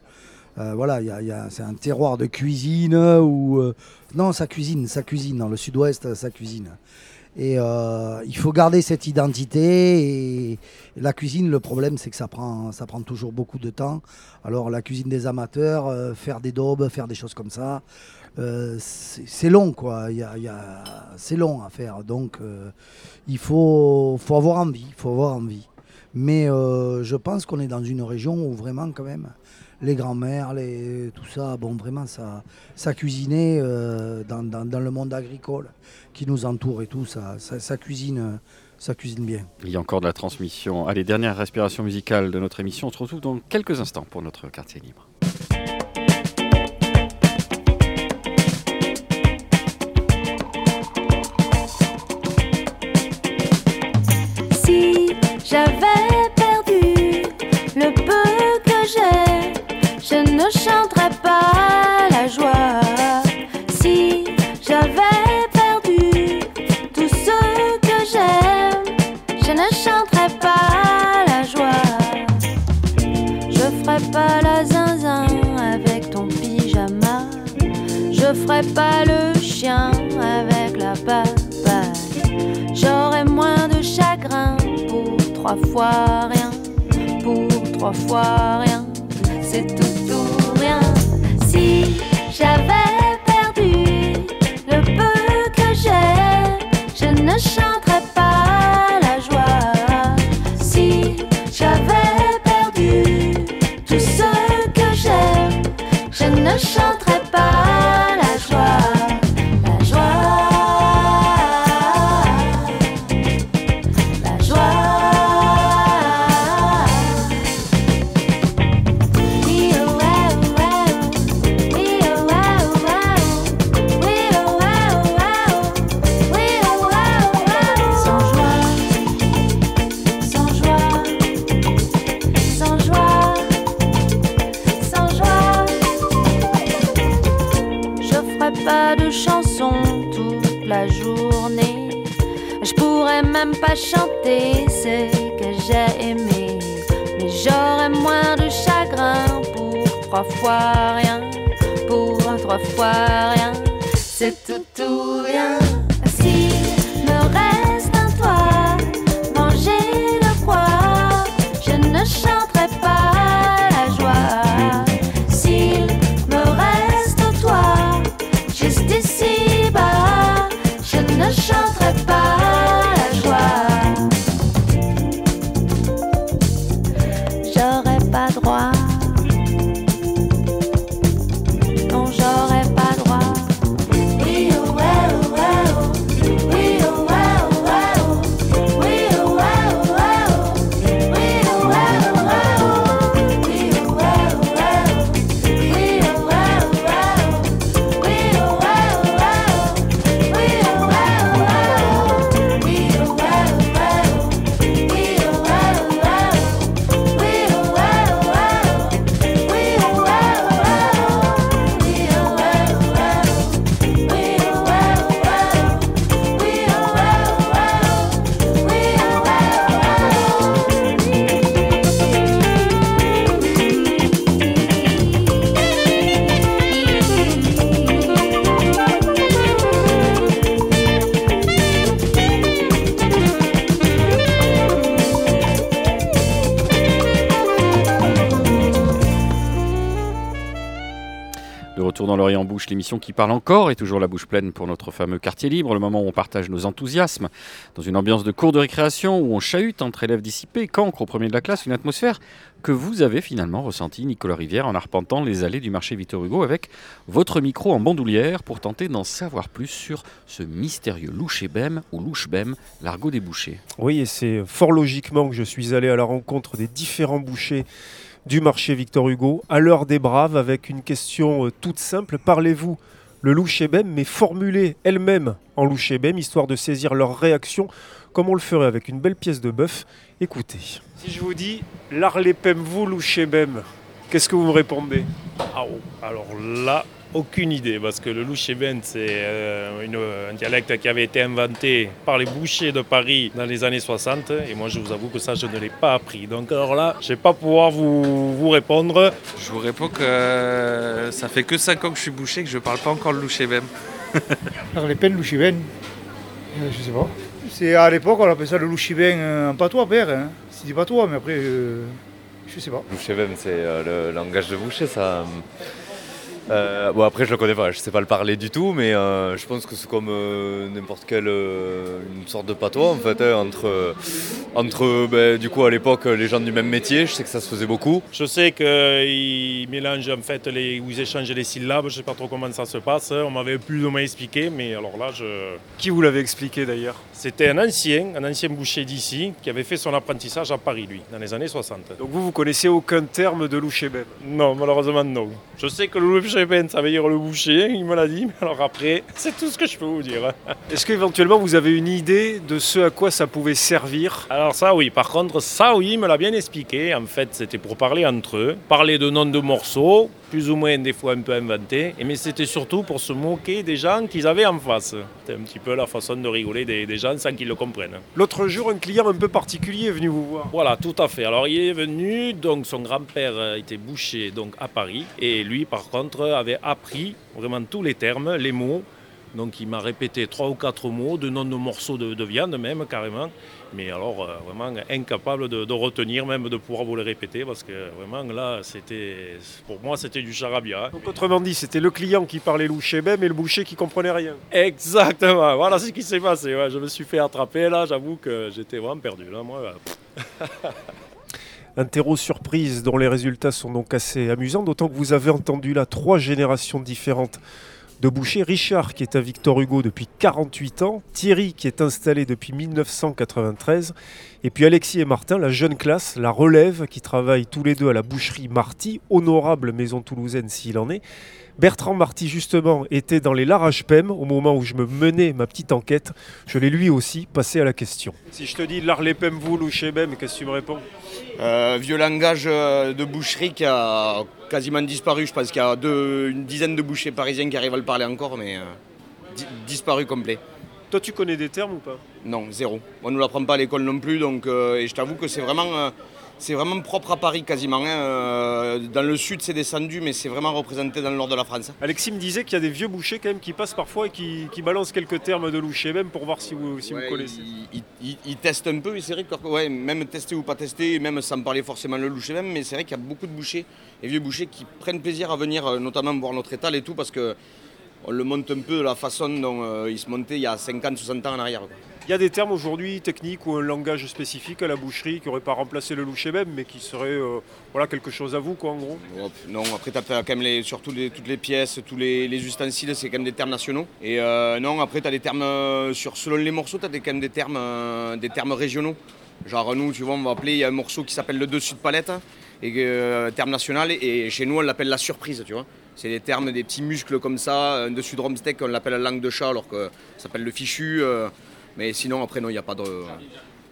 euh, voilà, il y a- il y a- c'est un terroir de cuisine où. euh, non, ça cuisine, ça cuisine. Dans le sud-ouest, ça cuisine. Et euh, il faut garder cette identité. La cuisine, le problème, c'est que ça prend, ça prend toujours beaucoup de temps. Alors, la cuisine des amateurs, euh, faire des daubes, faire des choses comme ça, euh, c'est long, quoi. C'est long à faire. Donc, il faut, faut avoir envie. Faut avoir envie. Mais je pense qu'on est dans une région où vraiment, quand même, les grands-mères, les, tout ça, bon, vraiment, ça, ça cuisinait dans le monde agricole qui nous entoure et tout, cuisine, ça cuisine bien. Il y a encore de la transmission. Allez, dernière respiration musicale de notre émission. On se retrouve dans quelques instants pour notre quartier libre. Je ferais pas le chien avec la papaye. J'aurais moins de chagrin pour trois fois rien. Pour trois fois rien, c'est tout ou rien. Si j'avais perdu le peu que j'ai, je ne chanterais l'émission qui parle encore et toujours la bouche pleine pour notre fameux quartier libre, le moment où on partage nos enthousiasmes dans une ambiance de cours de récréation où on chahute entre élèves dissipés, cancre au premier de la classe, une atmosphère que vous avez finalement ressentie, Nicolas Rivière, en arpentant les allées du marché Victor Hugo avec votre micro en bandoulière pour tenter d'en savoir plus sur ce mystérieux louchébem ou louchebem, l'argot des bouchers. Oui, et c'est fort logiquement que je suis allé à la rencontre des différents bouchers du marché Victor Hugo, à l'heure des braves, avec une question euh, toute simple. Parlez-vous le louchébem, mais formulée elle-même en louchébem, histoire de saisir leur réaction, comme on le ferait avec une belle pièce de bœuf. Écoutez. Si je vous dis l'arlépem vous louchébem, qu'est-ce que vous me répondez? Ah, oh, alors là, aucune idée, parce que le louchébem, c'est euh, une- un dialecte qui avait été inventé par les bouchers de Paris dans les années 60, et moi je vous avoue que ça, je ne l'ai pas appris. Donc alors là, je ne vais pas pouvoir vous, vous répondre. Je vous réponds que euh, ça fait que 5 ans que je suis bouché que je parle pas encore le louchébem. Alors les peines louchiben, euh, je sais pas. C'est à l'époque on appelait ça le louchiben euh, en patois père. Hein. C'est du patois mais après euh, je sais pas. Boucher-bem, c'est euh, le langage de boucher, ça. Euh, bon, après, je le connais pas, je sais pas le parler du tout, mais euh, je pense que c'est comme euh, n'importe quelle euh, une sorte de patois en fait, hein, entre, euh, entre ben, du coup à l'époque les gens du même métier, je sais que ça se faisait beaucoup. Je sais qu'ils mélangent en fait, les, ou ils échangent les syllabes, je ne sais pas trop comment ça se passe. On m'avait plus ou moins expliqué, mais alors là, je... Qui vous l'avait expliqué d'ailleurs? C'était un ancien, un ancien boucher d'ici, qui avait fait son apprentissage à Paris, lui, dans les années 60. Donc vous, vous connaissez aucun terme de louchébem Non, malheureusement non. Je sais que le louchébem, ça veut dire le boucher, il me l'a dit, mais alors après, c'est tout ce que je peux vous dire. Est-ce qu'éventuellement vous avez une idée de ce à quoi ça pouvait servir? Alors ça oui, par contre, ça oui, il me l'a bien expliqué. En fait, c'était pour parler entre eux, parler de noms de morceaux, plus ou moins des fois un peu inventés, et mais c'était surtout pour se moquer des gens qu'ils avaient en face. C'était un petit peu la façon de rigoler des, des gens sans qu'ils le comprennent. L'autre jour, un client un peu particulier est venu vous voir. Voilà, tout à fait. Alors il est venu, donc son grand-père euh, était boucher donc à Paris, et lui par contre avait appris vraiment tous les termes, les mots. Donc il m'a répété trois ou quatre mots, de noms de morceaux de, de viande même carrément. Mais alors euh, vraiment incapable de, de retenir, même de pouvoir vous les répéter, parce que vraiment là, c'était, pour moi, c'était du charabia. Donc autrement dit, c'était le client qui parlait louchébem et le boucher qui comprenait rien. Exactement, voilà ce qui s'est passé. ouais. Je me suis fait attraper là, j'avoue que j'étais vraiment perdu. Là, moi, Un terreau surprise dont les résultats sont donc assez amusants, d'autant que vous avez entendu là trois générations différentes de bouchers. Richard qui est à Victor Hugo depuis 48 ans, Thierry qui est installé depuis 1993, et puis Alexis et Martin, la jeune classe, la relève, qui travaillent tous les deux à la boucherie Marty, honorable maison toulousaine s'il en est. Bertrand Marty, justement, était dans les Larage-Pem au moment où je me menais ma petite enquête. Je l'ai lui aussi passé à la question. Si je te dis l'Arlepem vous louchébem, qu'est-ce que tu me réponds? Euh, vieux langage euh, de boucherie qui a quasiment disparu. Je pense qu'il y a deux- une dizaine de bouchers parisiens qui arrivent à le parler encore, mais euh, di- disparu complet. Toi, tu connais des termes ou pas? Non, zéro. On ne nous l'apprend pas à l'école non plus, donc euh, et je t'avoue que c'est vraiment, euh, c'est vraiment propre à Paris quasiment. hein. Euh, dans le sud, c'est descendu, mais c'est vraiment représenté dans le nord de la France. Alexis me disait qu'il y a des vieux bouchers quand même qui passent parfois et qui, qui balancent quelques termes de loucher même pour voir si vous, si Ouais, vous connaissez. Ils, testent un peu, et c'est vrai que ouais, même tester ou pas tester, même sans parler forcément le loucher même, mais c'est vrai qu'il y a beaucoup de bouchers et vieux bouchers qui prennent plaisir à venir, euh, notamment voir notre étal et tout, parce que on le monte un peu de la façon dont euh, il se montait il y a 50, 60 ans en arrière. quoi. Il y a des termes aujourd'hui techniques ou un langage spécifique à la boucherie qui n'aurait pas remplacé le loucher même, mais qui serait euh, voilà, quelque chose à vous, quoi, en gros? Non, après, tu as quand même toutes les pièces, tous les, les ustensiles, c'est quand même des termes nationaux. Et euh, non, après, tu as des termes, euh, sur, selon les morceaux, tu as quand même des termes, des termes régionaux. Genre, nous, tu vois, on va appeler, il y a un morceau qui s'appelle le dessus de palette, et terme national, et chez nous, on l'appelle la surprise, tu vois. C'est des termes, des petits muscles comme ça, un dessus de drumstick, on l'appelle la langue de chat, alors que ça s'appelle le fichu. Mais sinon, après, non, il n'y a pas de.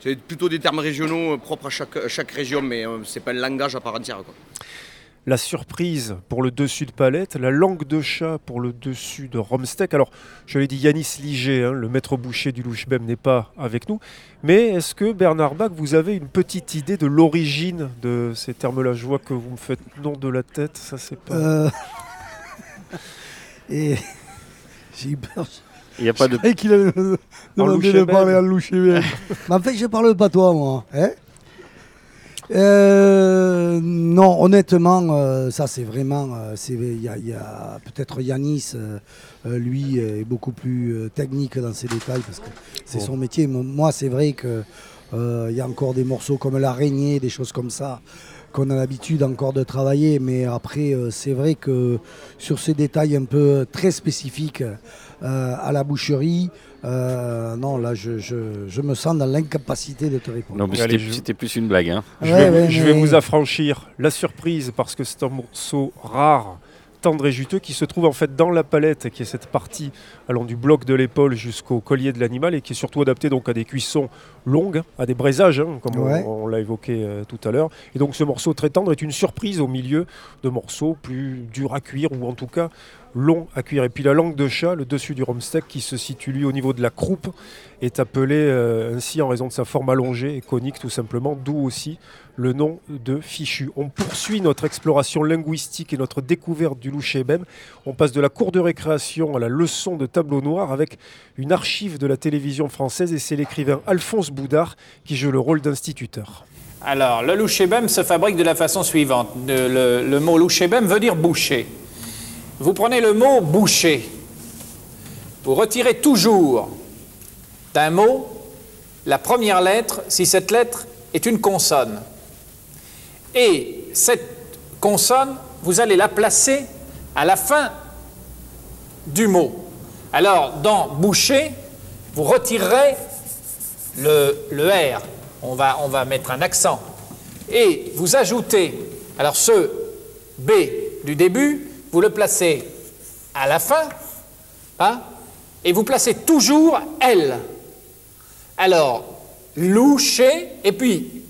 C'est plutôt des termes régionaux euh, propres à chaque, à chaque région, mais euh, c'est pas un langage à part entière. Quoi. La surprise pour le dessus de palette, la langue de chat pour le dessus de Romsteck. Alors, je l'ai dit, Yanis Liger, hein, le maître boucher du Louchbem, n'est pas avec nous. Mais est-ce que, Bernard Bach, vous avez une petite idée de l'origine de ces termes-là? Je vois que vous me faites nom de la tête, ça c'est pas... Euh, Et j'ai eu peur. Il y a pas de- qu'il demander de parler en. Mais en fait, je parle pas toi, moi. hein. Euh, non, honnêtement, euh, ça c'est vraiment. euh, c'est- Il y a, y a peut-être Yanis, lui, est beaucoup plus euh, technique dans ses détails parce que c'est Bon. son métier. Mo- Moi, c'est vrai que euh, il y a encore des morceaux comme l'araignée, des choses comme ça qu'on a l'habitude encore de travailler. Mais après, euh, c'est vrai que sur ces détails un peu très spécifiques euh, à la boucherie, euh, non, là, je, je- je me sens dans l'incapacité de te répondre. Non, mais Allez, c'était je- c'était plus une blague. Hein. Je Ouais, vais, ouais, je vais mais- vous affranchir la surprise parce que c'est un morceau rare, tendre et juteux qui se trouve en fait dans la palette, qui est cette partie allant du bloc de l'épaule jusqu'au collier de l'animal et qui est surtout adapté donc à des cuissons longues, à des braisages, hein, comme on- Ouais. on, l'a évoqué euh, tout à l'heure. Et donc ce morceau très tendre est une surprise au milieu de morceaux plus durs à cuire ou en tout cas longs à cuire. Et puis la langue de chat, le dessus du romsteak qui se situe lui au niveau de la croupe, est appelé euh, ainsi en raison de sa forme allongée et conique tout simplement, d'où aussi le nom de fichu. On poursuit notre exploration linguistique et notre découverte du louchébem. On passe de la cour de récréation à la leçon de tableau noir avec une archive de la télévision française et c'est l'écrivain Alphonse Qui joue le rôle d'instituteur. Alors, le louchébem se fabrique de la façon suivante. Le, le mot louchébem veut dire boucher. Vous prenez le mot boucher. Vous retirez toujours d'un mot la première lettre si cette lettre est une consonne. Et cette consonne, vous allez la placer à la fin du mot. Alors, dans boucher, vous retirerez le, R. On va, mettre un accent. Et vous ajoutez, alors ce B du début, vous le placez à la fin, hein, et vous placez toujours L. Alors, loucher, et puis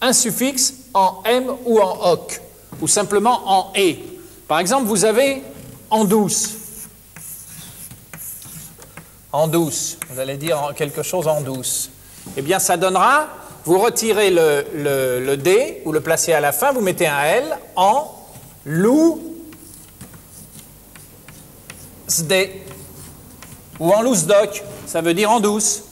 un suffixe en M ou en OC, ou simplement en E. Par exemple, vous avez en douce. En douce. Vous allez dire quelque chose en douce. Eh bien, ça donnera, vous retirez le, le- le D, vous le placez à la fin, vous mettez un L en lou sd ou en lousdoc, ça veut dire en douce.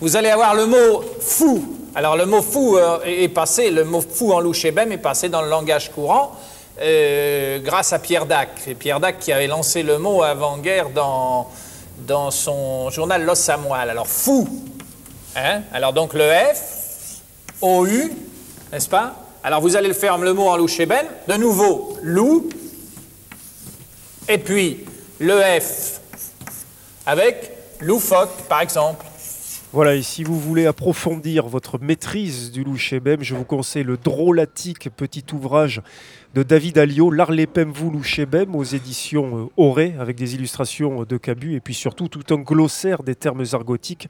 Vous allez avoir le mot fou. Alors le mot fou euh, est passé, le mot fou en louchébem est passé dans le langage courant euh, grâce à Pierre Dac. Et Pierre Dac qui avait lancé le mot avant-guerre dans, dans son journal L'Os. Alors fou. Hein? Alors donc le F, OU, n'est-ce pas? Alors vous allez le faire le mot en louchébem. De nouveau, loup. Et puis le F avec loufoque, par exemple. Voilà, et si vous voulez approfondir votre maîtrise du louchébem, je vous conseille le drôlatique petit ouvrage de David Alliot, L'Arlepem vous louchébem, aux éditions euh, Auré, avec des illustrations de Cabu, et puis surtout tout un glossaire des termes argotiques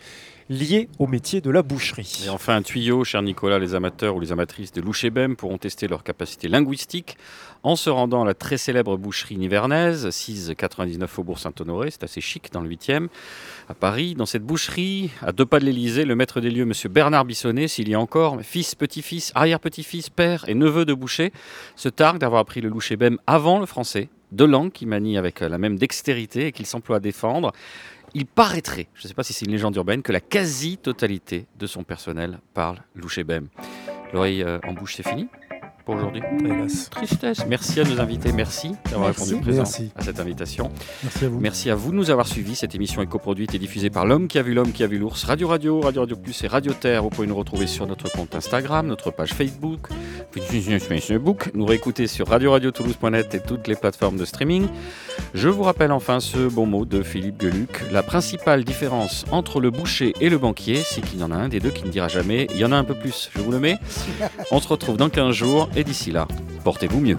liées au métier de la boucherie. Et enfin, un tuyau, cher Nicolas, les amateurs ou les amatrices de Louchébem pourront tester leur capacité linguistique en se rendant à la très célèbre boucherie nivernaise, 6,99 Faubourg Saint-Honoré, c'est assez chic dans le 8e, à Paris. Dans cette boucherie, à deux pas de l'Élysée, le maître des lieux, M. Bernard Bissonnet, s'il y a encore, fils, petit-fils, arrière-petit-fils, père et neveu de boucher, se targue d'avoir appris le louchébem avant le français, deux langues qu'il manie avec la même dextérité et qu'il s'emploie à défendre. Il paraîtrait, je ne sais pas si c'est une légende urbaine, que la quasi-totalité de son personnel parle louchébem. L'oreille euh, en bouche, c'est fini pour aujourd'hui Hélas. Tristesse. Merci à nos invités, merci d'avoir Merci. répondu présent Merci. à cette invitation. Merci à vous. Merci à vous de nous avoir suivis. Cette émission est coproduite et diffusée par l'homme qui a vu l'homme qui a vu l'ours, Radio Radio, Radio Radio Plus et Radio Terre. Vous pouvez nous retrouver sur notre compte Instagram, notre page Facebook, Facebook, nous réécouter sur Radio Radio Toulouse.net et toutes les plateformes de streaming. Je vous rappelle enfin ce bon mot de Philippe Geluc. La principale différence entre le boucher et le banquier, c'est qu'il y en a un des deux qui ne dira jamais il y en a un peu plus. Je vous le mets. On se retrouve dans 15 jours et d'ici là, portez-vous mieux.